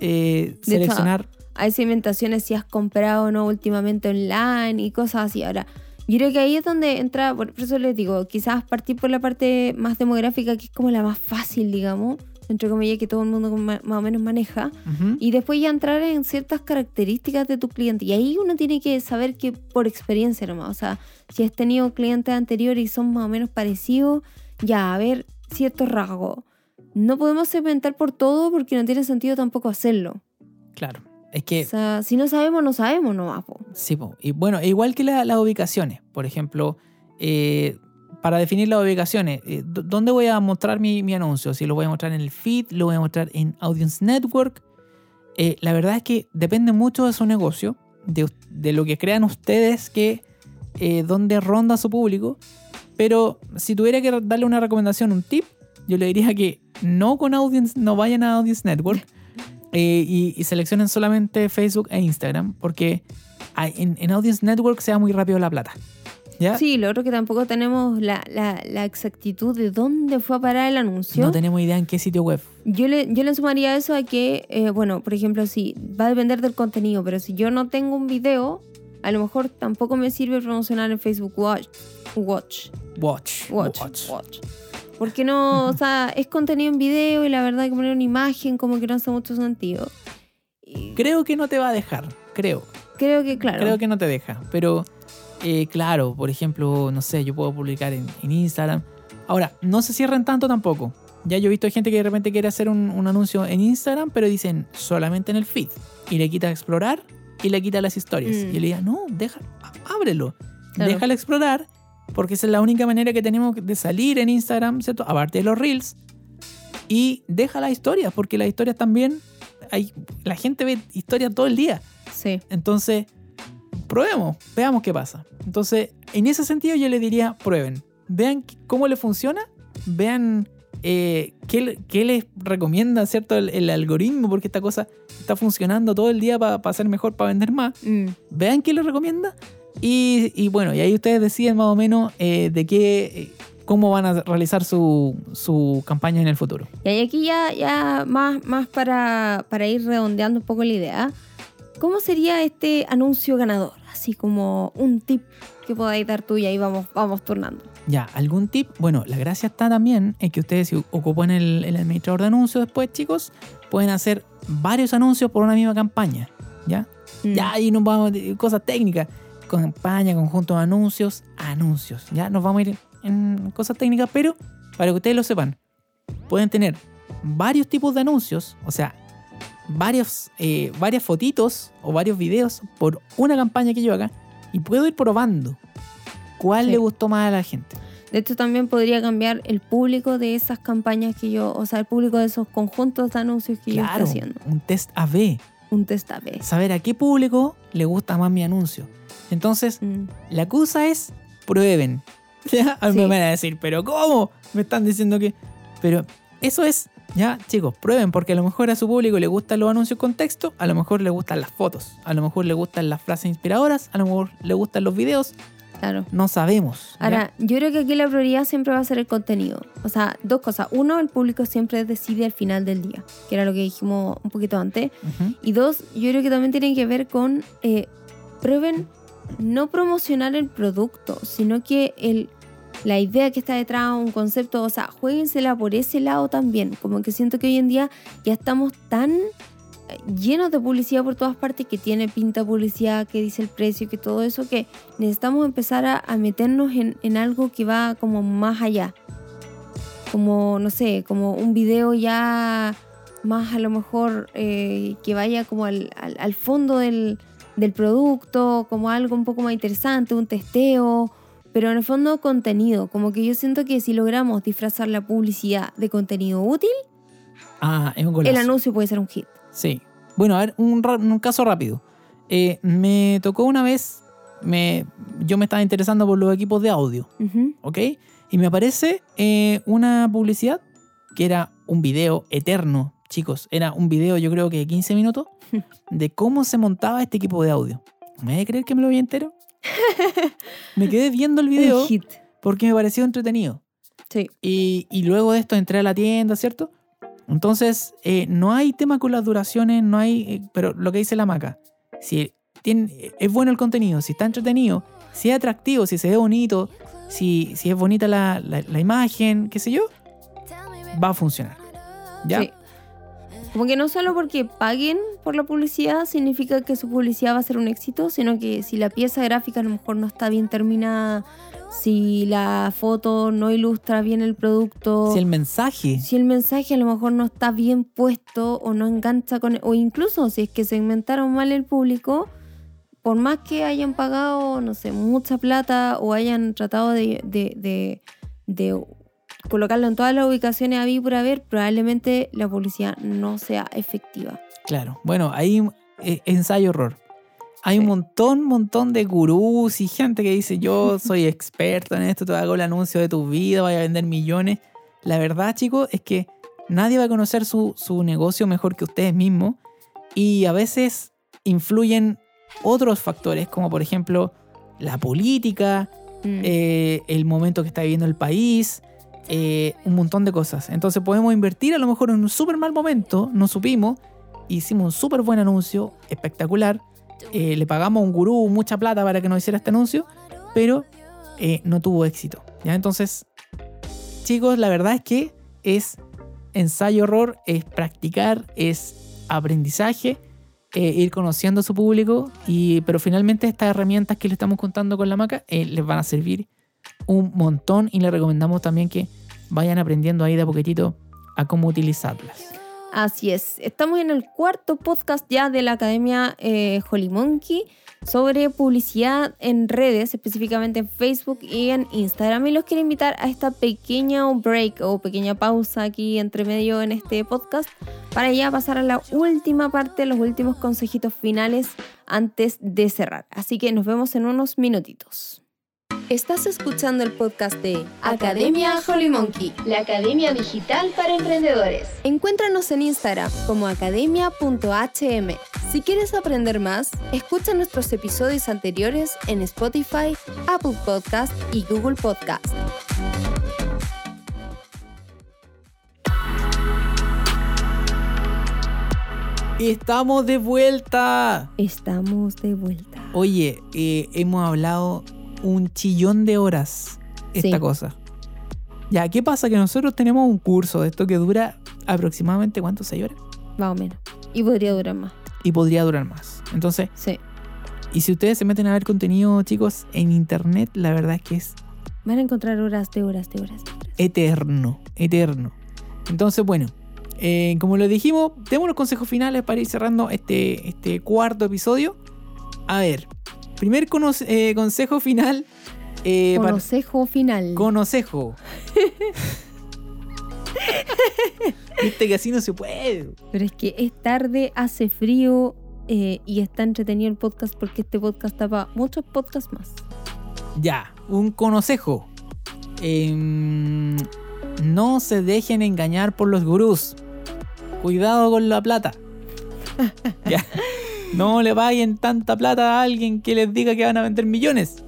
eh, hecho, seleccionar. Hay segmentaciones si has comprado o no últimamente online y cosas así. Ahora, yo creo que ahí es donde entra, por eso les digo, quizás partir por la parte más demográfica, que es como la más fácil, digamos, entre comillas, que todo el mundo más o menos maneja. Y después ya entrar en ciertas características de tu cliente. Y ahí uno tiene que saber que por experiencia nomás. O sea, si has tenido clientes anteriores y son más o menos parecidos, ya, a ver, ciertos rasgos. No podemos segmentar por todo porque no tiene sentido tampoco hacerlo. Claro. Es O que sea, si no sabemos, no sabemos nomás. po. Sí, po. y bueno, igual que la- las ubicaciones, por ejemplo, eh, para definir las ubicaciones, eh, ¿dónde voy a mostrar mi, mi anuncio? Si lo voy a mostrar en el feed, lo voy a mostrar en Audience Network. Eh, la verdad es que depende mucho de su negocio, de, de lo que crean ustedes que dónde ronda su público. Pero si tuviera que darle una recomendación, un tip, yo le diría que no con Audience, no vayan a Audience Network eh, y, y seleccionen solamente Facebook e Instagram, porque hay- en, en Audience Network se da muy rápido la plata. ¿Ya? Sí, lo otro que tampoco tenemos la, la- la exactitud de dónde fue a parar el anuncio. No tenemos idea en qué sitio web. Yo le, yo le sumaría eso a que, eh, bueno, por ejemplo, si va a depender del contenido, pero si yo no tengo un video, a lo mejor tampoco me sirve promocionar en Facebook Watch. Watch. Watch. Watch. Watch. Watch. Porque no, o sea, es contenido en video y la verdad que poner una imagen como que no hace mucho sentido. Y Creo que no te va a dejar. Creo. creo que, claro. Creo que no te deja. Pero, eh, claro, por ejemplo, no sé, yo puedo publicar en, en Instagram. Ahora, no se cierran tanto tampoco. Ya yo he visto gente que de repente quiere hacer un, un anuncio en Instagram, pero dicen solamente en el feed. Y le quita explorar y le quita las historias. Mm. Y le diga, no, deja, ábrelo. Claro. Déjala explorar, porque esa es la única manera que tenemos de salir en Instagram, ¿cierto? Aparte de los reels. Y deja las historias, porque las historias también. Hay, la gente ve historias todo el día. Sí. Entonces, probemos, veamos qué pasa. Entonces, en ese sentido yo le diría, prueben. Vean cómo le funciona, vean eh, qué, le- qué les recomienda, ¿cierto? El, el algoritmo, porque esta cosa está funcionando todo el día para ser mejor, para vender más. Mm. Vean qué les recomienda. Y, y bueno, y ahí ustedes deciden más o menos eh, de qué, eh, cómo van a realizar su, su campaña en el futuro. Y ahí aquí ya, ya más, más para, para ir redondeando un poco la idea. ¿Cómo sería este anuncio ganador? Así como un tip que podáis dar tú y ahí vamos, vamos turnando. Ya, ¿algún tip? Bueno, la gracia está también en que ustedes si ocupan el, el administrador de anuncios después, chicos, pueden hacer varios anuncios por una misma campaña, ¿ya? Mm. Ya ahí nos vamos cosas técnicas. Campaña, conjunto de anuncios, anuncios. Ya nos vamos a ir en cosas técnicas, pero para que ustedes lo sepan, pueden tener varios tipos de anuncios, o sea, varios, eh, varias fotitos o varios videos por una campaña que yo haga y puedo ir probando cuál Sí. le gustó más a la gente. De hecho, también podría cambiar el público de esas campañas que yo, o sea, el público de esos conjuntos de anuncios que yo estoy haciendo. un test AB. Un test A/B. Saber a qué público le gusta más mi anuncio. Entonces, Mm. la cosa es prueben. ¿Ya? A mí Sí. me van a decir, ¿pero cómo? Me están diciendo que. Pero eso es, ya, chicos, prueben, porque a lo mejor a su público le gustan los anuncios con texto, a lo mejor le gustan las fotos, a lo mejor le gustan las frases inspiradoras, a lo mejor le gustan los videos, Claro. no sabemos. ¿ya? Ahora, yo creo que aquí la prioridad siempre va a ser el contenido. O sea, dos cosas. Uno, el público siempre decide al final del día, que era lo que dijimos un poquito antes. Y dos, yo creo que también tiene que ver con eh, prueben no promocionar el producto, sino que el, la idea que está detrás, un concepto, o sea, jueguensela por ese lado también. Como que siento que hoy en día ya estamos tan llenos de publicidad por todas partes, que tiene pinta publicidad, que dice el precio, que todo eso, que necesitamos empezar a, a meternos en, en algo que va como más allá. Como, no sé, como un video ya más a lo mejor eh, que vaya como al, al- al fondo del, del producto, como algo un poco más interesante, un testeo, pero en el fondo contenido. Como que yo siento que si logramos disfrazar la publicidad de contenido útil, Ah, es un el anuncio puede ser un hit. Sí. Bueno, a ver, un, caso rápido. Eh, me tocó una vez, me, yo me estaba interesando por los equipos de audio. ¿ok? Y me aparece eh, una publicidad que era un video eterno, chicos. Era un video, yo creo que de 15 minutos, de cómo se montaba este equipo de audio. ¿Me voy a creer que me lo vi entero? me quedé viendo el video porque me pareció entretenido. Sí. Y, y luego de esto entré a la tienda, ¿cierto? Entonces, eh, no hay tema con las duraciones, no hay. eh, pero lo que dice la maca, si tiene, es bueno el contenido, si está entretenido, si es atractivo, si se ve bonito, si, si es bonita la, la- imagen, qué sé yo, va a funcionar. ¿Ya? Como que no solo porque paguen por la publicidad significa que su publicidad va a ser un éxito, sino que si la pieza gráfica a lo mejor no está bien terminada, si la foto no ilustra bien el producto, Si el mensaje. si el mensaje a lo mejor no está bien puesto o no engancha con... O incluso si es que segmentaron mal el público, por más que hayan pagado, no sé, mucha plata o hayan tratado de, de, de- de colocarlo en todas las ubicaciones a por haber, probablemente la publicidad no sea efectiva. Claro. Bueno, ahí eh, ensayo horror. Hay un montón, montón de gurús y gente que dice yo soy experto en esto, te hago el anuncio de tu vida, voy a vender millones. La verdad, chicos, es que nadie va a conocer su, su negocio mejor que ustedes mismos y a veces influyen otros factores, como por ejemplo la política, Mm. eh, el momento que está viviendo el país, eh, un montón de cosas. Entonces podemos invertir a lo mejor en un súper mal momento, no supimos, hicimos un súper buen anuncio, espectacular, eh, le pagamos a un gurú mucha plata para que nos hiciera este anuncio, pero eh, no tuvo éxito. ¿ya? Entonces, chicos, la verdad es que es ensayo error, es practicar, es aprendizaje, eh, ir conociendo a su público, y, pero finalmente estas herramientas que le estamos contando con la maca les van a servir un montón y les recomendamos también que vayan aprendiendo ahí de a poquitito a cómo utilizarlas. Así es. Estamos en el cuarto podcast ya de la Academia eh, Holy Monkey sobre publicidad en redes, específicamente en Facebook y en Instagram. Y los quiero invitar a esta pequeña break o pequeña pausa aquí entre medio en este podcast para ya pasar a la última parte, los últimos consejitos finales antes de cerrar. Así que nos vemos en unos minutitos. Estás escuchando el podcast de Academia Holy Monkey. La Academia Digital para Emprendedores. Encuéntranos en Instagram como academia.hm. Si quieres aprender más, escucha nuestros episodios anteriores en Spotify, Apple Podcast y Google Podcast. ¡Estamos de vuelta! Estamos de vuelta. Oye, eh, hemos hablado un chillón de horas esta Sí. cosa. Ya, ¿qué pasa? Que nosotros tenemos un curso de esto que dura aproximadamente, ¿cuánto? ¿Seis horas? Más o menos. Y podría durar más. Y podría durar más. Entonces, Sí. y si ustedes se meten a ver contenido, chicos, en internet, la verdad es que es Van a encontrar horas de horas de horas de horas. eterno, eterno. Entonces, bueno, eh, como les dijimos, tenemos los consejos finales para ir cerrando este, este cuarto episodio. A ver, primer eh, consejo final. eh, Consejo final. Conocejo. Viste que así no se puede. Pero es que es tarde, hace frío eh, y está entretenido el podcast porque este podcast tapa muchos podcasts más. Ya, un conocejo. Em, no se dejen engañar por los gurús. Cuidado con la plata. ya. No le paguen tanta plata a alguien que les diga que van a vender millones.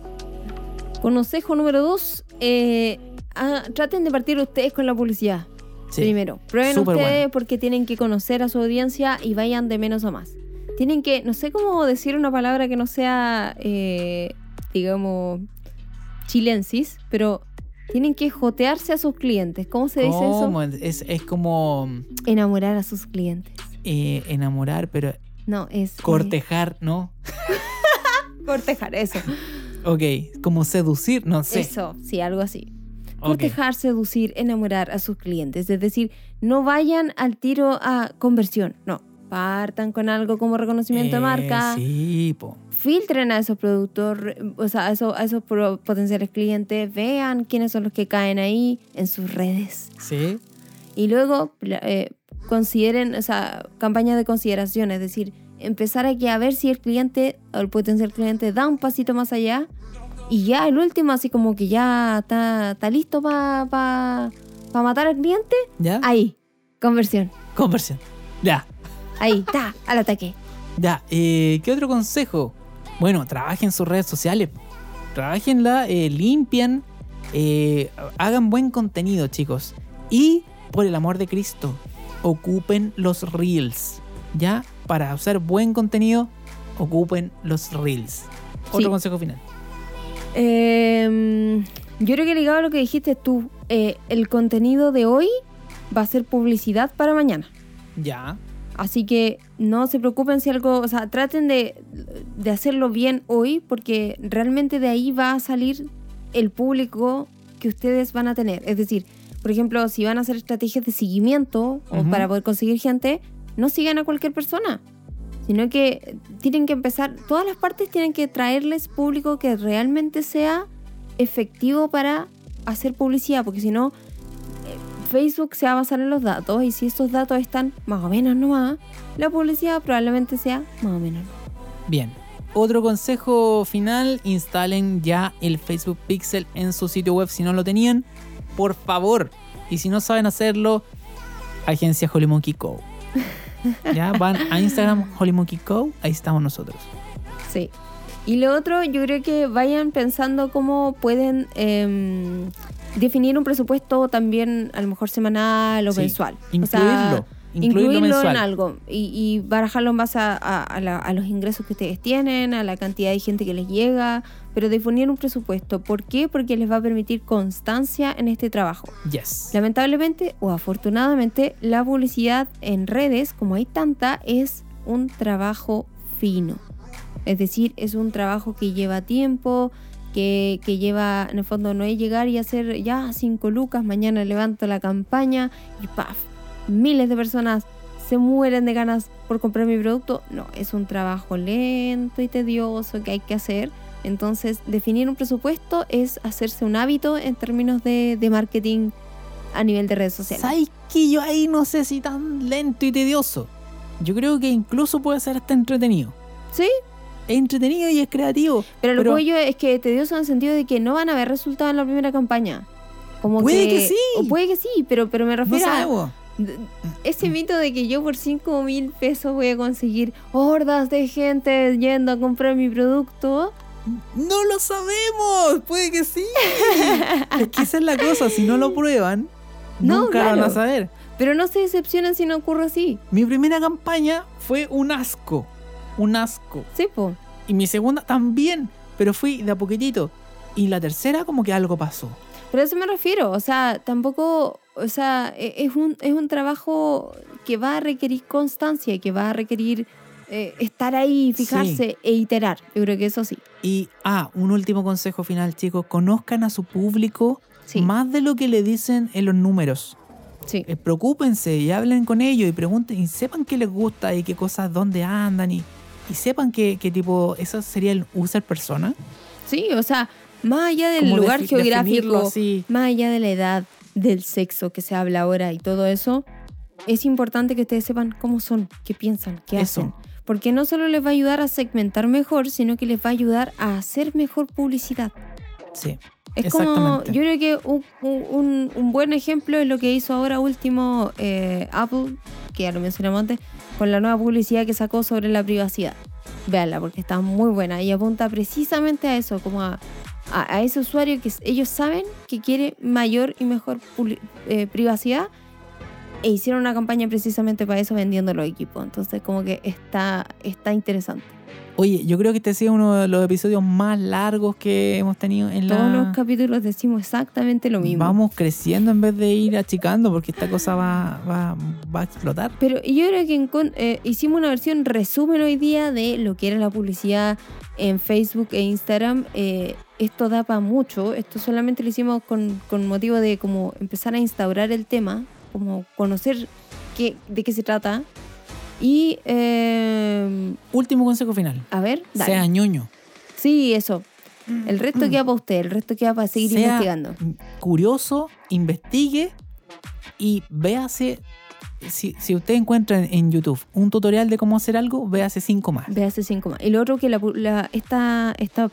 Consejo número dos, eh, ah, traten de partir ustedes con la publicidad. Sí. Primero, prueben ustedes bueno. porque tienen que conocer a su audiencia y vayan de menos a más. Tienen que, no sé cómo decir una palabra que no sea, eh, digamos, chilensis, pero tienen que jotearse a sus clientes. ¿Cómo se dice ¿Cómo? eso? Es, es como Enamorar a sus clientes. eh, enamorar, pero No, es... cortejar, ¿no? cortejar, eso. Ok, como seducir, no sé. Eso, sí, algo así. Cortejar, seducir, enamorar a sus clientes. Es decir, no vayan al tiro a conversión, no. partan con algo como reconocimiento de Eh, marca, Sí, po. filtren a esos productos, re- o sea, a esos, a esos potenciales clientes, vean quiénes son los que caen ahí en sus redes. Sí. Y luego eh, consideren, o sea, campañas de consideración, es decir, empezar aquí a ver si el cliente o el potencial cliente da un pasito más allá y ya el último, así como que ya está, está listo para pa, pa matar al cliente, ¿Ya? ahí, conversión, Conversión. Ya. ahí, está, al ataque. Ya. Eh, ¿Qué otro consejo? Bueno, trabajen sus redes sociales. Trabajenla, eh, limpian, eh, hagan buen contenido, chicos. Y, por el amor de Cristo, ocupen los reels. ¿Ya? Para hacer buen contenido, ocupen los reels. Otro Sí. consejo final. Eh, yo creo que ligado a lo que dijiste tú, eh, el contenido de hoy va a ser publicidad para mañana. Ya. Así que no se preocupen si algo, o sea, traten de, de hacerlo bien hoy porque realmente de ahí va a salir el público que ustedes van a tener. Es decir, por ejemplo, si van a hacer estrategias de seguimiento o Ujú. para poder conseguir gente, no sigan a cualquier persona, sino que tienen que empezar, todas las partes tienen que traerles público que realmente sea efectivo para hacer publicidad, porque si no, Facebook se va a basar en los datos y si estos datos están más o menos nomás, la publicidad probablemente sea más o menos. Bien. Otro consejo final, instalen ya el Facebook Pixel en su sitio web si no lo tenían. Por favor. Y si no saben hacerlo, agencia Holy Monkey Co. Ya van a Instagram Holy Monkey Co. Ahí estamos nosotros. Sí. Y lo otro, yo creo que vayan pensando cómo pueden em, definir un presupuesto también a lo mejor semanal o Sí, mensual. Incluirlo. O sea, incluirlo, en algo y, y barajarlo en base a, a- a la- a los ingresos que ustedes tienen, a la cantidad de gente que les llega, pero definir un presupuesto. ¿Por qué? Porque les va a permitir constancia en este trabajo. Yes. Lamentablemente o afortunadamente, la publicidad en redes, como hay tanta, es un trabajo fino. Es decir, es un trabajo que lleva tiempo, que, que lleva, en el fondo, no es llegar y hacer ya cinco lucas, mañana levanto la campaña y ¡paf! Miles de personas se mueren de ganas por comprar mi producto. No, es un trabajo lento y tedioso que hay que hacer. Entonces, definir un presupuesto es hacerse un hábito en términos de, de marketing a nivel de redes sociales. ¿Sabes que yo ahí no sé si tan lento y tedioso? Yo creo que incluso puede ser hasta entretenido. Sí, Es entretenido y es creativo. pero lo Pero- que yo es que tedioso en el sentido de que no van a haber resultados en la primera campaña. Como Puede que sí. o puede que sí, pero, pero me No refiero a sabemos. d- ese mito de que yo por 5 mil pesos voy a conseguir hordas de gente yendo a comprar mi producto. No lo sabemos. Puede que sí. es que esa es la cosa. Si no lo prueban, No, nunca lo van a saber. Pero no se decepcionen si no ocurre así. Mi primera campaña fue un asco. Un asco. Sí, po. Y mi segunda también. Pero fui de a poquitito. Y la tercera como que algo pasó. Pero a eso me refiero, o sea, tampoco, o sea, e- es un, es un trabajo que va a requerir constancia y que va a requerir eh, estar ahí, fijarse e iterar. Yo creo que eso sí. Y, ah, un último consejo final, chicos. Conozcan a su público Sí. más de lo que le dicen en los números. Sí. Eh, preocúpense y hablen con ellos y pregunten y sepan qué les gusta y qué cosas, dónde andan y, y sepan qué, qué tipo, eso sería el user persona. Sí, o sea, más allá del Como lugar definirlo geográfico, más allá de la edad, del sexo que se habla ahora y todo eso, es importante que ustedes sepan cómo son, qué piensan, qué Eso. hacen. Porque no solo les va a ayudar a segmentar mejor, sino que les va a ayudar a hacer mejor publicidad. Sí, Es como, yo creo que un, un- un buen ejemplo es lo que hizo ahora último eh, Apple, que ya lo mencionamos antes, con la nueva publicidad que sacó sobre la privacidad. Véanla, porque está muy buena y apunta precisamente a eso, como a, a- a ese usuario que ellos saben que quiere mayor y mejor eh, privacidad e hicieron una campaña precisamente para eso vendiendo los equipos. Entonces como que está, está interesante. Oye, yo creo que este ha sido uno de los episodios más largos que hemos tenido en Todos los la... capítulos decimos exactamente lo mismo. Vamos creciendo en vez de ir achicando porque esta cosa va, va, va a explotar. Pero yo creo que en eh, hicimos una versión resumen hoy día de lo que era la publicidad en Facebook e Instagram. Eh, esto da para mucho. Esto solamente lo hicimos con, con motivo de como empezar a instaurar el tema, como conocer qué, de qué se trata. Y, eh, Último consejo final. a ver, dale. Sea ñoño. Sí, eso. El resto queda para usted, el resto queda para seguir Sea investigando. curioso, investigue y véase. Si, si usted encuentra en, en YouTube un tutorial de cómo hacer algo, véase cinco más. Véase cinco más. Y lo otro que la, pu- la- esta, esta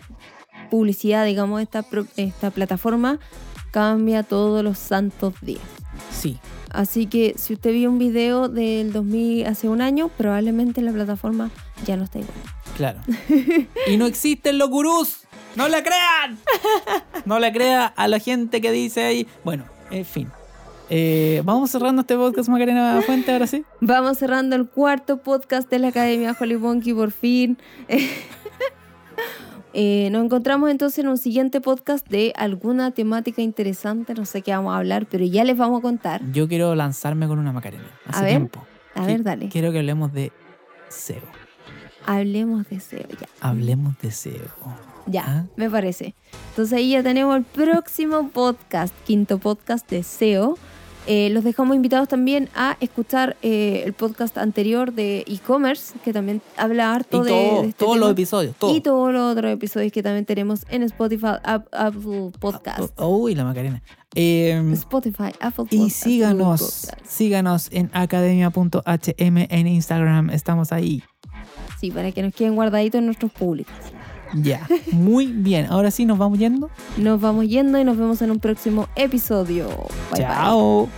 publicidad, digamos, esta, esta plataforma cambia todos los santos días. Sí. Así que si usted vio un video del 2000 hace un año, probablemente la plataforma ya no está igual. Claro. y no existen los gurús. ¡No le crean! No le crea a la gente que dice ahí. Bueno, en fin. Eh, Vamos cerrando este podcast, Macarena Fuente, ahora sí. Vamos cerrando el cuarto podcast de la Academia Holly Wonky por fin. Eh, nos encontramos entonces en un siguiente podcast de alguna temática interesante. No sé qué vamos a hablar, pero ya les vamos a contar. Yo quiero lanzarme con una Macarena. Hace A ver, tiempo. A ver, dale. Quiero que hablemos de SEO. Hablemos de SEO ya. Hablemos de SEO. Ya, Ah. me parece. Entonces ahí ya tenemos el próximo podcast, quinto podcast de SEO. Eh, los dejamos invitados también a escuchar eh, el podcast anterior de e-commerce, que también habla Y harto de, todo- de este todos los episodios, todo. Y todos los otros episodios que también tenemos en Spotify, Ap- Apple Podcast. Oh, Uy, la Macarena. Eh, Spotify, Apple y Podcast, síganos, Google Podcast. síganos en academia.hm en Instagram. Estamos ahí. Sí, para que nos queden guardaditos en nuestros públicos. Ya. Muy bien. Ahora sí nos vamos yendo. Nos vamos yendo y nos vemos en un próximo episodio. Bye, bye. Chao.